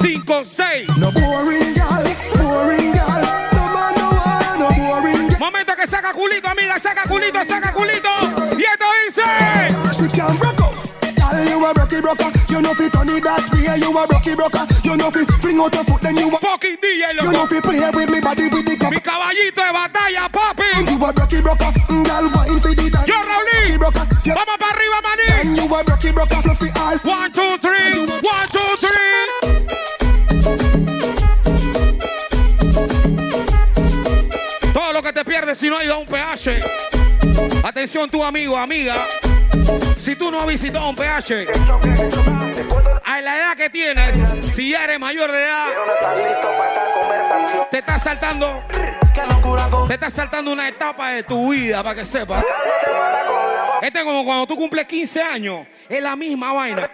5, 6. No boring gal, boring saca culito, amiga. Saca culito, saca culito. Y esto dice. She can broke up. Girl, you a brocky broker. You know fi turn it that way. You a brocky broker. You know fi fling out your foot, then you a. Fucking DJ, You know loco. fi play with me body with the cup. Mi caballito de batalla, papi. You a brocky broker. Girl, wine fi the dance. Yo, Raulín. Vamos para arriba, maní. And you a brocky broker. Fluffy eyes. One, two, three. Si no has ido a un PH. Atención, tu amigo, amiga. Si tú no has visitado un PH, a la edad que tienes, si ya eres mayor de edad, te estás saltando, te estás saltando una etapa de tu vida para que sepas. Este es como cuando tú cumples 15 años, es la misma vaina.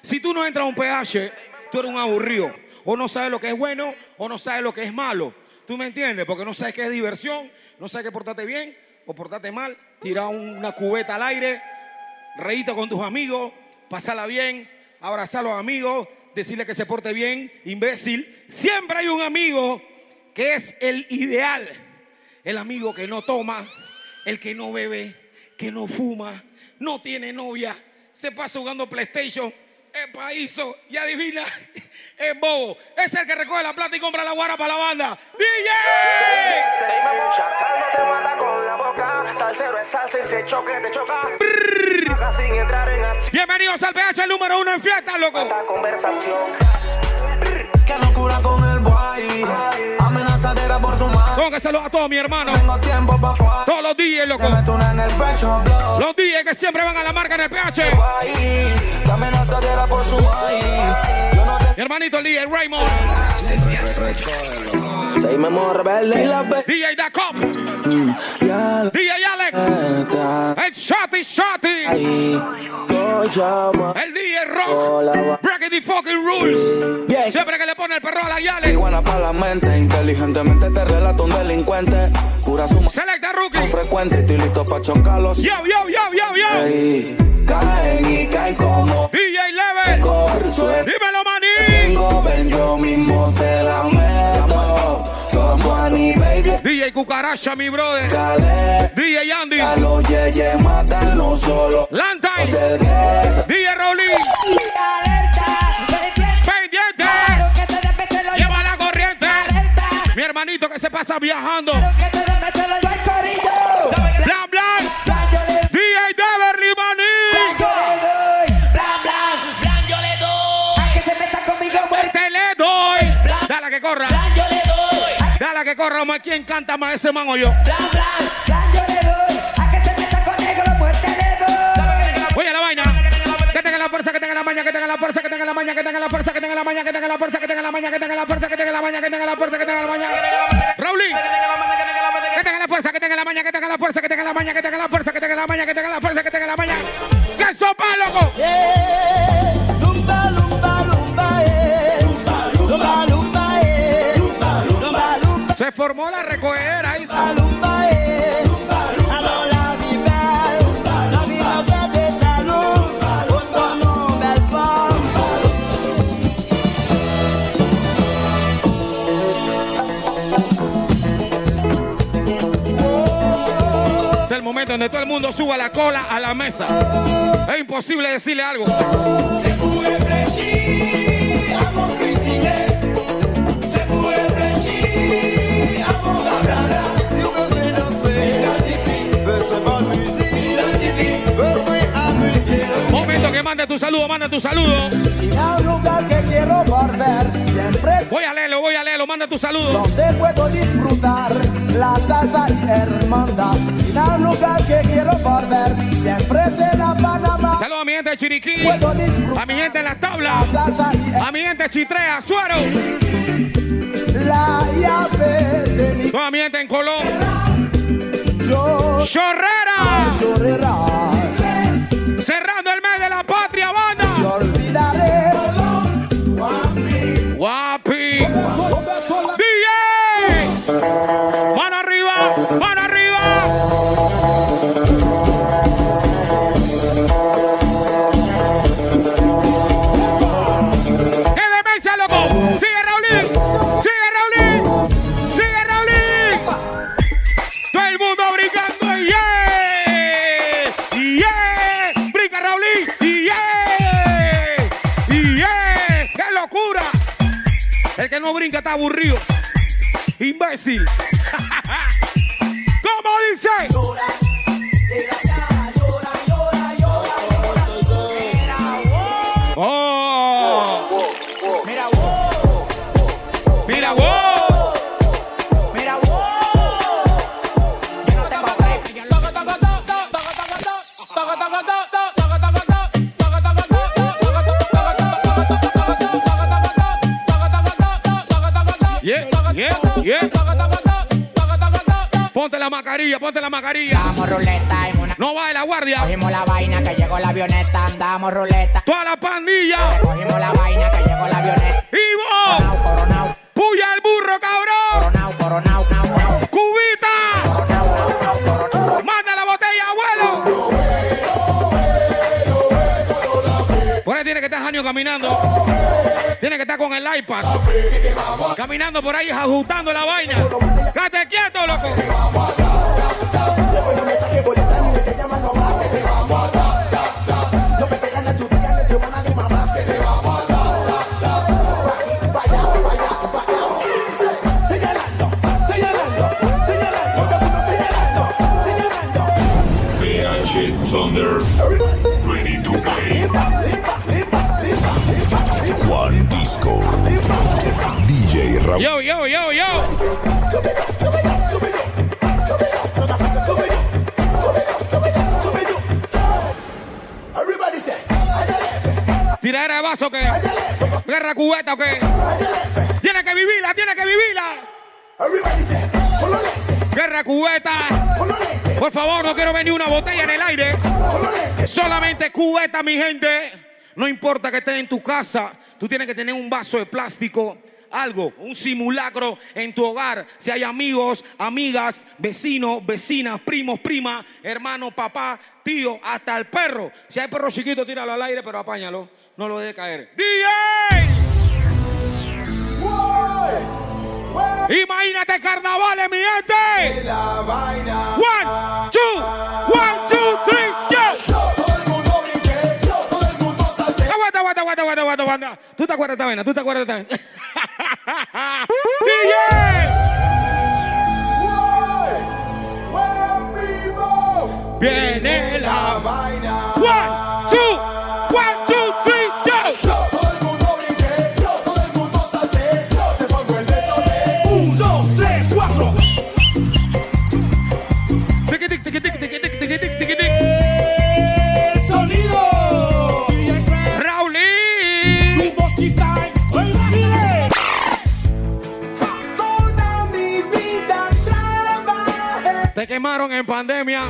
Si tú no entras a un PH, tú eres un aburrido. O no sabes lo que es bueno, o no sabes lo que es malo. ¿Tú me entiendes? Porque no sabes qué es diversión, no sabes qué portarte bien o portarte mal. Tirar una cubeta al aire, reírte con tus amigos, pasarla bien, abrazar a los amigos, decirle que se porte bien, imbécil. Siempre hay un amigo que es el ideal. El amigo que no toma, el que no bebe, que no fuma, no tiene novia, se pasa jugando PlayStation, es paíso y adivina, es bobo. Es el que recoge la plata y compra la guara para la banda. ¡DJ! mucha calma te mata con la boca. Salsero es salsa y se choque te choca. Sin entrar en acción. Bienvenidos al PH el número uno en fiesta, loco. Esta conversación. Qué locura con el boy. Amenazadera por su madre. Tengo que saludar a todos mis hermanos, Tengo tiempo pa' fuera. todos los DJs, loco. En el pecho. Los DJs que siempre van a la marca en el PH. Guay. Amenazadera por su guay. Hermanito el DJ Raymond, Seguimos rebelde y la ve. DJ Da Cop, Ya DJ Alex, el Shotty Shotty, el DJ Rock, Breaking the fucking rules. Siempre que le pone el perro a la Yale. Iguana para la mente, inteligentemente te relata un delincuente. Pura suma Selecta Rookie. frecuente y estoy listo pa' chocarlos. Yo, yo, yo, yo, yo. Caen y caen como DJ Level. Dímelo, maní. Tengo, ven, yo mismo se la meto. Baby. DJ Cucaracha, mi brother. Dale, DJ Andy. a los yeyes matan no solo. Gueso. DJ Rolly. Pendiente. Lleva la corriente. Mi hermanito que se pasa viajando. Blan, blan. DJ Deverly Maní. Te le doy. Dale que corra. Dale que corra. Ver quién canta más ese man o yo. Oye la vaina. Que tenga la fuerza, que tenga la maña, que tenga la fuerza, que tenga la maña, que tenga la fuerza, que tenga la maña, que tenga la fuerza, que tenga la maña, que tenga la fuerza, que tenga la maña, que tenga la fuerza, que tenga la maña. Raulín. Que tenga la fuerza, que tenga la maña, que tenga la fuerza, que tenga la maña, que tenga la fuerza, que Autant non, belle femme. Del momento donde todo el mundo suba la cola a la mesa. Es imposible decirle algo. C'est Momento que manda tu saludo, manda tu saludo. Si hay un lugar que quiero volver, siempre Voy a leerlo, voy a leerlo, manda tu saludo. donde puedo disfrutar la salsa y hermandad. Si hay un lugar que quiero volver, siempre será Panamá. Saludos a mi gente de Chiriquí, a mi gente las tablas, la salsa y a mi gente de Chitrea, Suero, la llave de mi toda mi gente en Colón, yo ¡Chorrera! Que no brinca está aburrido. ¡Imbécil! *laughs* ¿Cómo dice? La mascarilla, ponte la mascarilla. Damos ruleta en una. No guardia. Cogimos la vaina que llegó la avioneta. Damos ruleta. Toda la pandilla. Cogimos la vaina que llegó la avioneta. ¡Ivo! Coronao, coronao, ¡Puya el burro, cabrón! coronao, coronao, nao, nao. ¡Cubita! ¡Manda la botella, abuelo! Por ahí tiene que estar Janio caminando. Tiene que estar con el iPad. Caminando por ahí, ajustando la vaina. ¡Cállate quieto, loco! Raúl. Yo, yo, yo, yo. Tiradera de vaso que. Guerra cubeta o qué. Tiene que vivirla, tiene que vivirla. Guerra cubeta. Por favor, no quiero ver ni una botella en el aire. Solamente cubeta, mi gente. No importa que estés en tu casa, tú tienes que tener un vaso de plástico, algo, un simulacro en tu hogar. Si hay amigos, amigas, vecinos, vecinas, primos, primas, hermano, papá, tío, hasta el perro. Si hay perro chiquito, tíralo al aire, pero apáñalo. No lo dejes caer. ¡DJ! Imagínate carnavales, mi gente. La vaina. One, two, one, two, three. Aguanta, aguanta, aguanta, aguanta, aguanta, aguanta. ¿Tú te acuerdas esta vaina? ¿Tú te acuerdas de esta vaina? *laughs* DJ. Viene la vaina. One, two, one, two, quemaron en pandemia.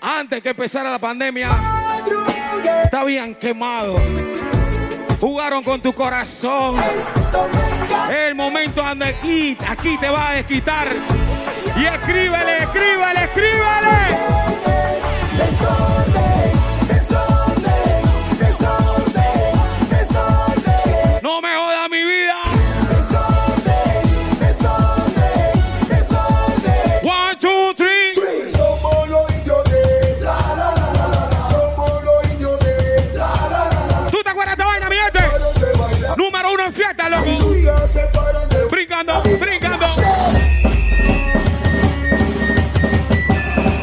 Antes que empezara la pandemia. Te habían quemado. Jugaron con tu corazón. El momento donde aquí, aquí te va a desquitar. Y escríbele, escríbele, escríbele. Desorden, desorden, desorden, desorden. No me Brincando, brincando.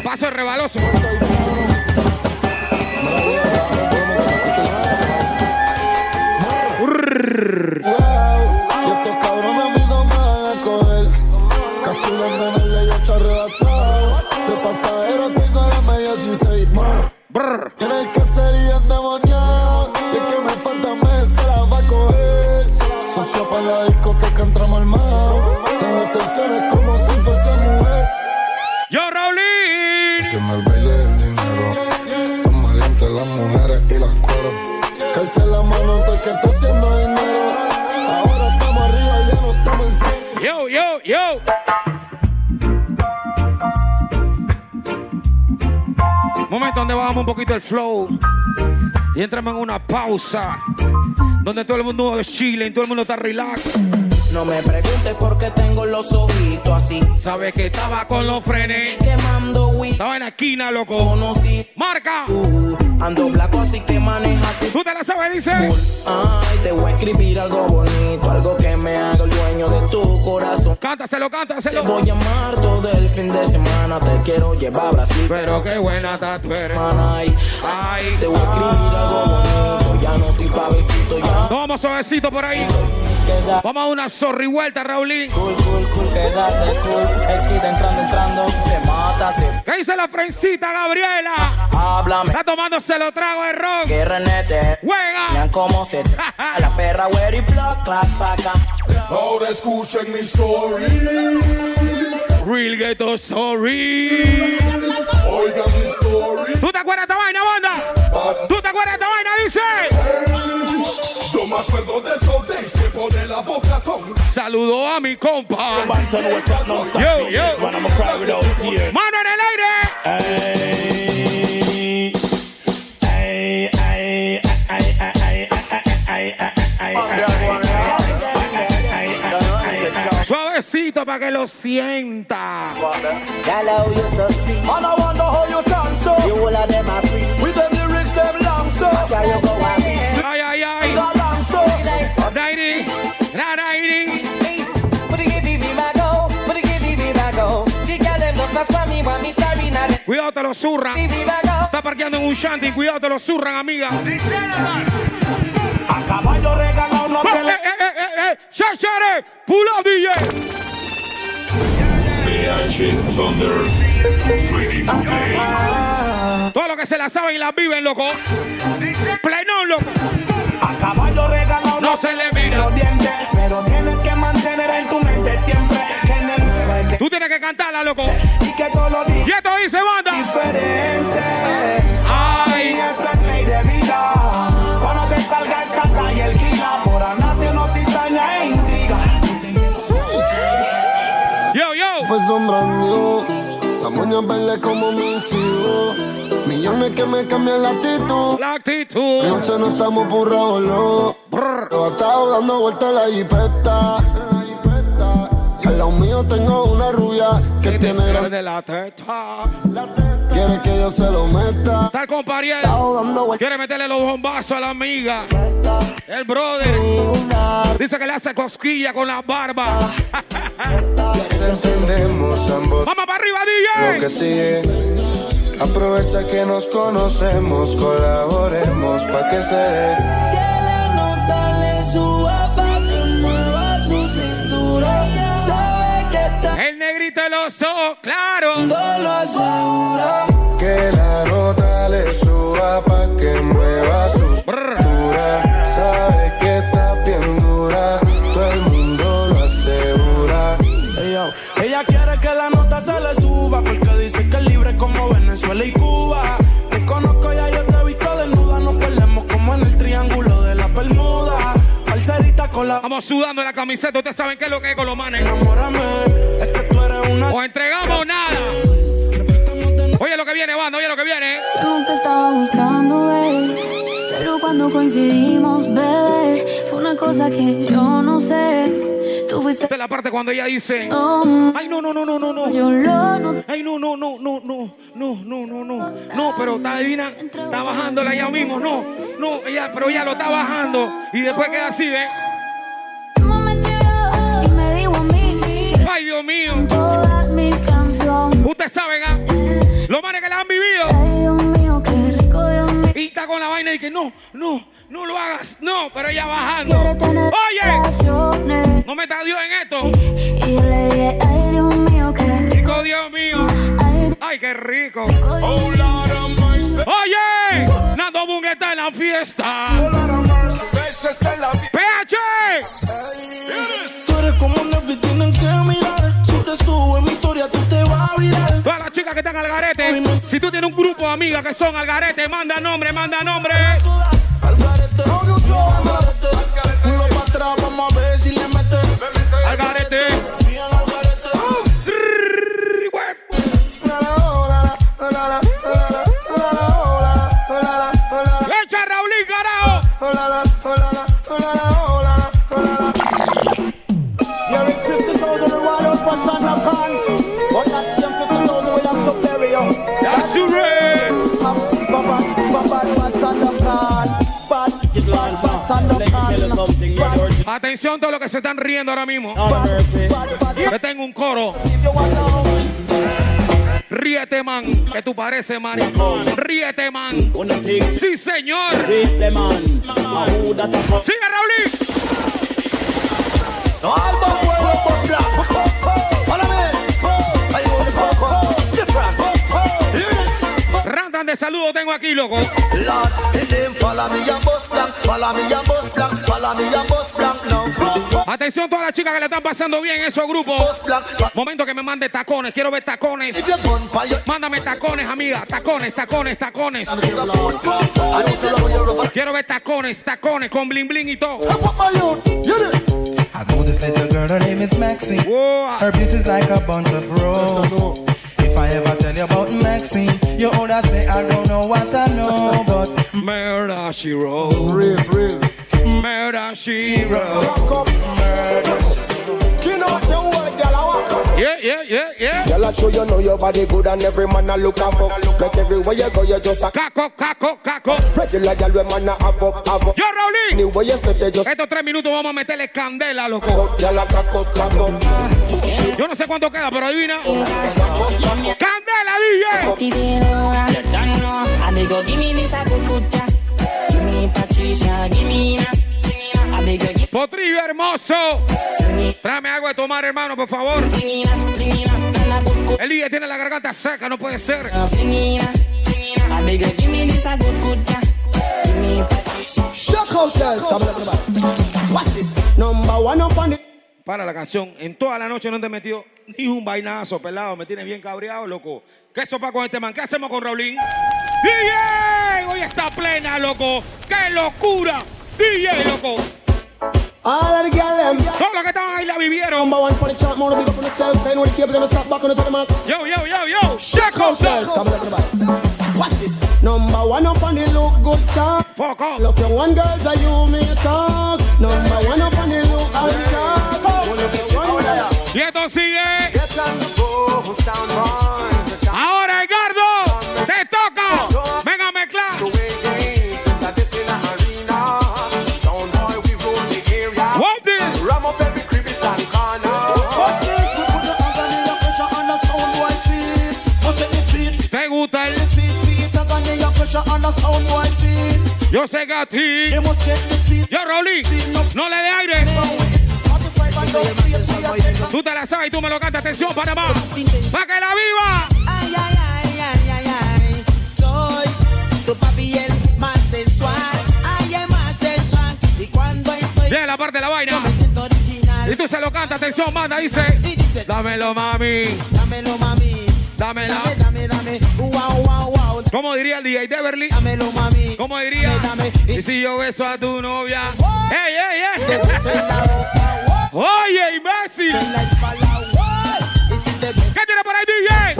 Paso rebaloso. Bajamos un poquito el flow y entramos en una pausa donde todo el mundo es chile y todo el mundo está relax. No me preguntes por qué tengo los ojitos así. Sabes que estaba con los frenes. Quemando. Estaba en la esquina, loco. Conocí. Marca. Uh, ando blanco así que maneja tu ¿Tú te la sabes, dice? Ay, te voy a escribir algo bonito, algo que me haga el dueño de tu corazón. Cántaselo, Te cántaselo. voy a amar todo el fin de semana, te quiero llevar a Brasil. Pero qué buena está eres. Ay, Ay, te voy a escribir algo bonito, ya no estoy pa' besito, ya. Vamos suavecito por ahí. Vamos a una zorri vuelta, Raulín. cool, cool, cool, quédate cool. El kid entrando, entrando, se mata, se ¿Qué dice la frencita, Gabriela? háblame. Está tomándose los tragos de ron. Que renete, ¡Juega! vean cómo se *laughs* a la perra, güey, y block, clap, paca. Ahora escuchen mi story. Real Ghetto Sorry. Oigan mi story. ¿Tú te acuerdas de esta vaina, banda? ¿Tú te acuerdas de esta vaina? Dice. Con. Saludo a mi compa. Yo, yo. Mano en el aire. Suavecito para que lo sienta. Hello, you so sweet. And I Cuidado, te lo zurran. Está parqueando en un shanty. Cuidado, te lo zurran, amiga. A caballo regalado no Eh, se eh, le. eh, eh, eh. Shashare. Pull up, DJ. PH Thunder. Ready to play. Todo lo que se la saben y la viven, loco. Plenón, loco. A caballo regalado No se le mira. los dientes. Pero tienes que mantener en tu mente siempre Tú tienes que cantarla, loco. y que todos los días Y esto dice, banda. diferente. Y Ay. esto es ley de vida. Cuando te salga el chata y el guía, por anarse no cizaña e intriga. Yo, yo. Fue sombra new. La moña verde como mi cibo. Millones que me cambian la actitud. La actitud. Noche no estamos por no. Yo he estado dando vueltas en la jipeta. Al lado mío tengo una rubia que tiene gran. de la teta. Quiere que yo se lo meta. Está el compadre. Quiere meterle los bombazos a la amiga. El brother. Dice que le hace cosquilla con la barba. *laughs* Ambos. Vamos para arriba, Lo que DJ. sigue. Aprovecha que nos conocemos, colaboremos pa' que se dé. Que la nota le suba negrito los ojos, claro. todo lo asegura. Que la nota le suba pa' que mueva su Brr. cintura. Sabe que está bien dura, todo el mundo lo asegura. Ella, ella quiere que la nota se le suba porque dice que es libre como Venezuela y Cuba. Te conozco ya, yo te he visto desnuda. Nos perdemos como en el triángulo de la Bermuda. Vamos sudando en la camiseta. Ustedes saben qué es lo que es con los manes. Es O entregamos nada. Oye lo que viene, banda. Oye lo que viene. Yo no te estaba buscando, bebé. Pero cuando coincidimos, bebé, fue una cosa que yo no sé. Tú fuiste. Esta es la parte cuando ella dice. Oh, Ay, no, no, no, no, no, no. Yo lo noté. Ay, no, no, no, no, no, no, no, no, no. No, pero está divina. Está bajándola ella mismo. No, no, ella, pero ella lo está bajando. Y después queda así, ¿ves? No Ay, Dios mío. Ustedes saben, ¿ah? Los manes que la han vivido. Ay, Dios mío, qué rico, Dios mío. Y está con la vaina y que no, no, no lo hagas. No, pero ella bajando. Oye, no metas a Dios en esto. Ay, Dios mío, qué rico. Dios mío. Ay, qué rico. Oye, Nando Boom está en la fiesta. PH. Tú eres como Netflix, tienen que mirar. Si te subo en mi historia, tú te vas a virar. Todas las chicas que están al garete, si tú tienes un grupo de amigas que son al garete, manda nombre, manda nombre. Al garete, todos los que se están riendo ahora mismo. Que tengo un coro. Ríete, man, que tú pareces, man. Ríete, man. Sí, señor. Sigue, Raúl. De saludo tengo aquí, loco. Lord, name follow me and bust blank. Follow me and bust blank. Follow me and bust blank now. Atención todas las chicas que le están pasando bien en esos grupos. Momento que me mande tacones. Quiero ver tacones. Mándame tacones, amiga. Tacones, tacones, tacones. Quiero ver tacones, tacones con bling bling y todo. I know this little girl, her name is Maxine. Whoa. Her beauty's like a bunch of roses. If I ever tell you about Maxine, you older say I don't know what I know, but Murder she wrote. Real, real. Murder she wrote. Rock up. You know what Yeah, yeah, yeah, yeah. Girl, I show you know your body good and every man I look a fuck. Like everywhere you go, you just a Caco, caco, caco. regular girl, we man a have up, have up. Yo, Raulín. Anywhere you step, just Estos tres minutos vamos a meterle candela, loco. Girl, I cock up. Yo no sé cuánto queda, pero adivina. Candela, DJ. I you, give me this a good good yeah. Give me Patricia, give me Potrillo hermoso. Tráeme agua de tomar, hermano, por favor. El tiene la garganta seca, no puede ser. Para la canción, en toda la noche no te he metido ni un vainazo, pelado. Me tienes bien cabreado, loco. ¿Qué sopa con este man? ¿Qué hacemos con Raulín? ¡DJ! Hoy está plena, loco. ¡Qué locura! ¡DJ, loco! All of the girl them. Que ahí la vivieron. Number one for the chart, more big up on yourself. Then when the cable them stop back on the mark. Yo, yo, yo, yo. Watch this. Number one up on the look good chart. Fuck off. Look, your one girls are you me talk. Number one up on the look good chart. Y esto sigue. Ahora, Yo sé que a ti. Yo, Raulín, no le dé aire. Tú te la sabes y tú me lo cantas. Atención, Panamá. ¡Para que la viva! Ay, ay, ay, ay, ay, ay. Soy tu papi el más sensual. Ay, el más sensual. Y cuando estoy Viene la parte de la vaina. Y tú se lo cantas. Atención, manda. Dice. Dámelo, mami. dámelo, mami. Dámela. Dame, dame, dame. Wow, wow, wow. ¿Cómo diría el DJ de Beverly? Dámelo, mami. ¿Cómo diría? Dame, Y si yo beso a tu novia. ¡Ey, ey, ey! Oye, imbécil. ¿Qué tiene por ahí, DJ?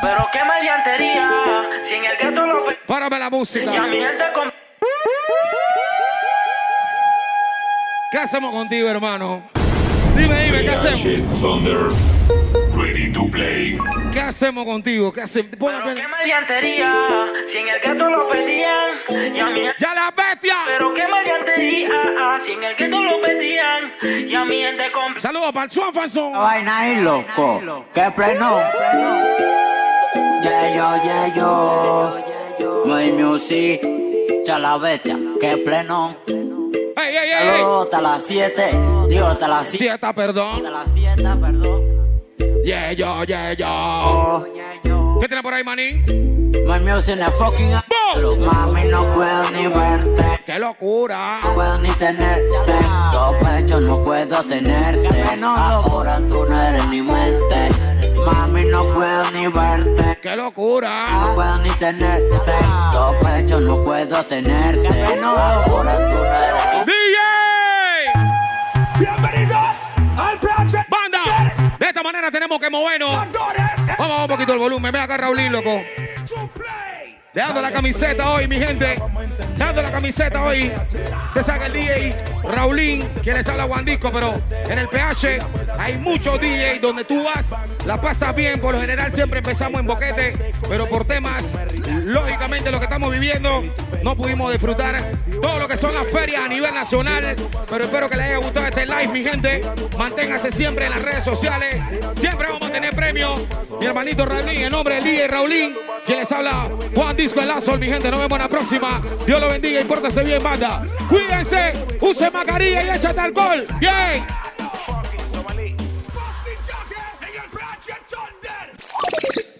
Pero qué maleantería, si en el gato lo pe- Párame la música. y a mi gente con... ¿Qué hacemos contigo, hermano? Dime, dime, ¿qué hacemos? Ready to play. ¿Qué hacemos contigo? ¿Qué hacemos? Pero qué maleantería, si en el gato lo pedían y a gente... ¡Ya la bestia! Pero qué maleantería, si en el gato lo pedían y a mi gente con... Saludos para el Swan Fanzón. vaina ahí, loco. Que pleno. Yeah, yo, yeah, yo. My music. Chala bestia. Que pleno. ¡Ey, ey, ey! ey. Saludos hasta las 7. Digo, hasta las 7. Sieta, perdón. Hasta las 7, perdón. Yeah, yo, yeah, yo. Oh, ¿Qué tiene por ahí, manín? My music es fucking a- Mami, no puedo ni verte. ¡Qué locura! No puedo ni tenerte. Sospecho, no puedo tenerte. Ahora tú no eres mi mente. Mami, no puedo ni verte. ¡Qué locura! No puedo ni tenerte. Sospecho, no puedo tenerte. Ahora tú no eres mi ¡DJ! Esta manera tenemos que movernos. Vamos, vamos un poquito el volumen. Ve acá, Raulín, loco. Dejando la camiseta hoy, mi gente. Dejando la camiseta hoy. Te saca el DJ Raulín, quien les habla Juan Disco, pero en el PH hay muchos DJ donde tú vas, la pasas bien. Por lo general siempre empezamos en boquete, pero por temas, lógicamente lo que estamos viviendo, no pudimos disfrutar todo lo que son las ferias a nivel nacional. Pero espero que les haya gustado este live, mi gente. Manténgase siempre en las redes sociales. Siempre vamos a tener premios. Mi hermanito Raulín, en nombre del DJ Raulín, quien les habla Juan Disco El Lazo, mi gente. Nos vemos en la próxima. Dios lo bendiga y pórtese bien, banda. Cuídense, use mascarilla y échate alcohol. Bien. Busty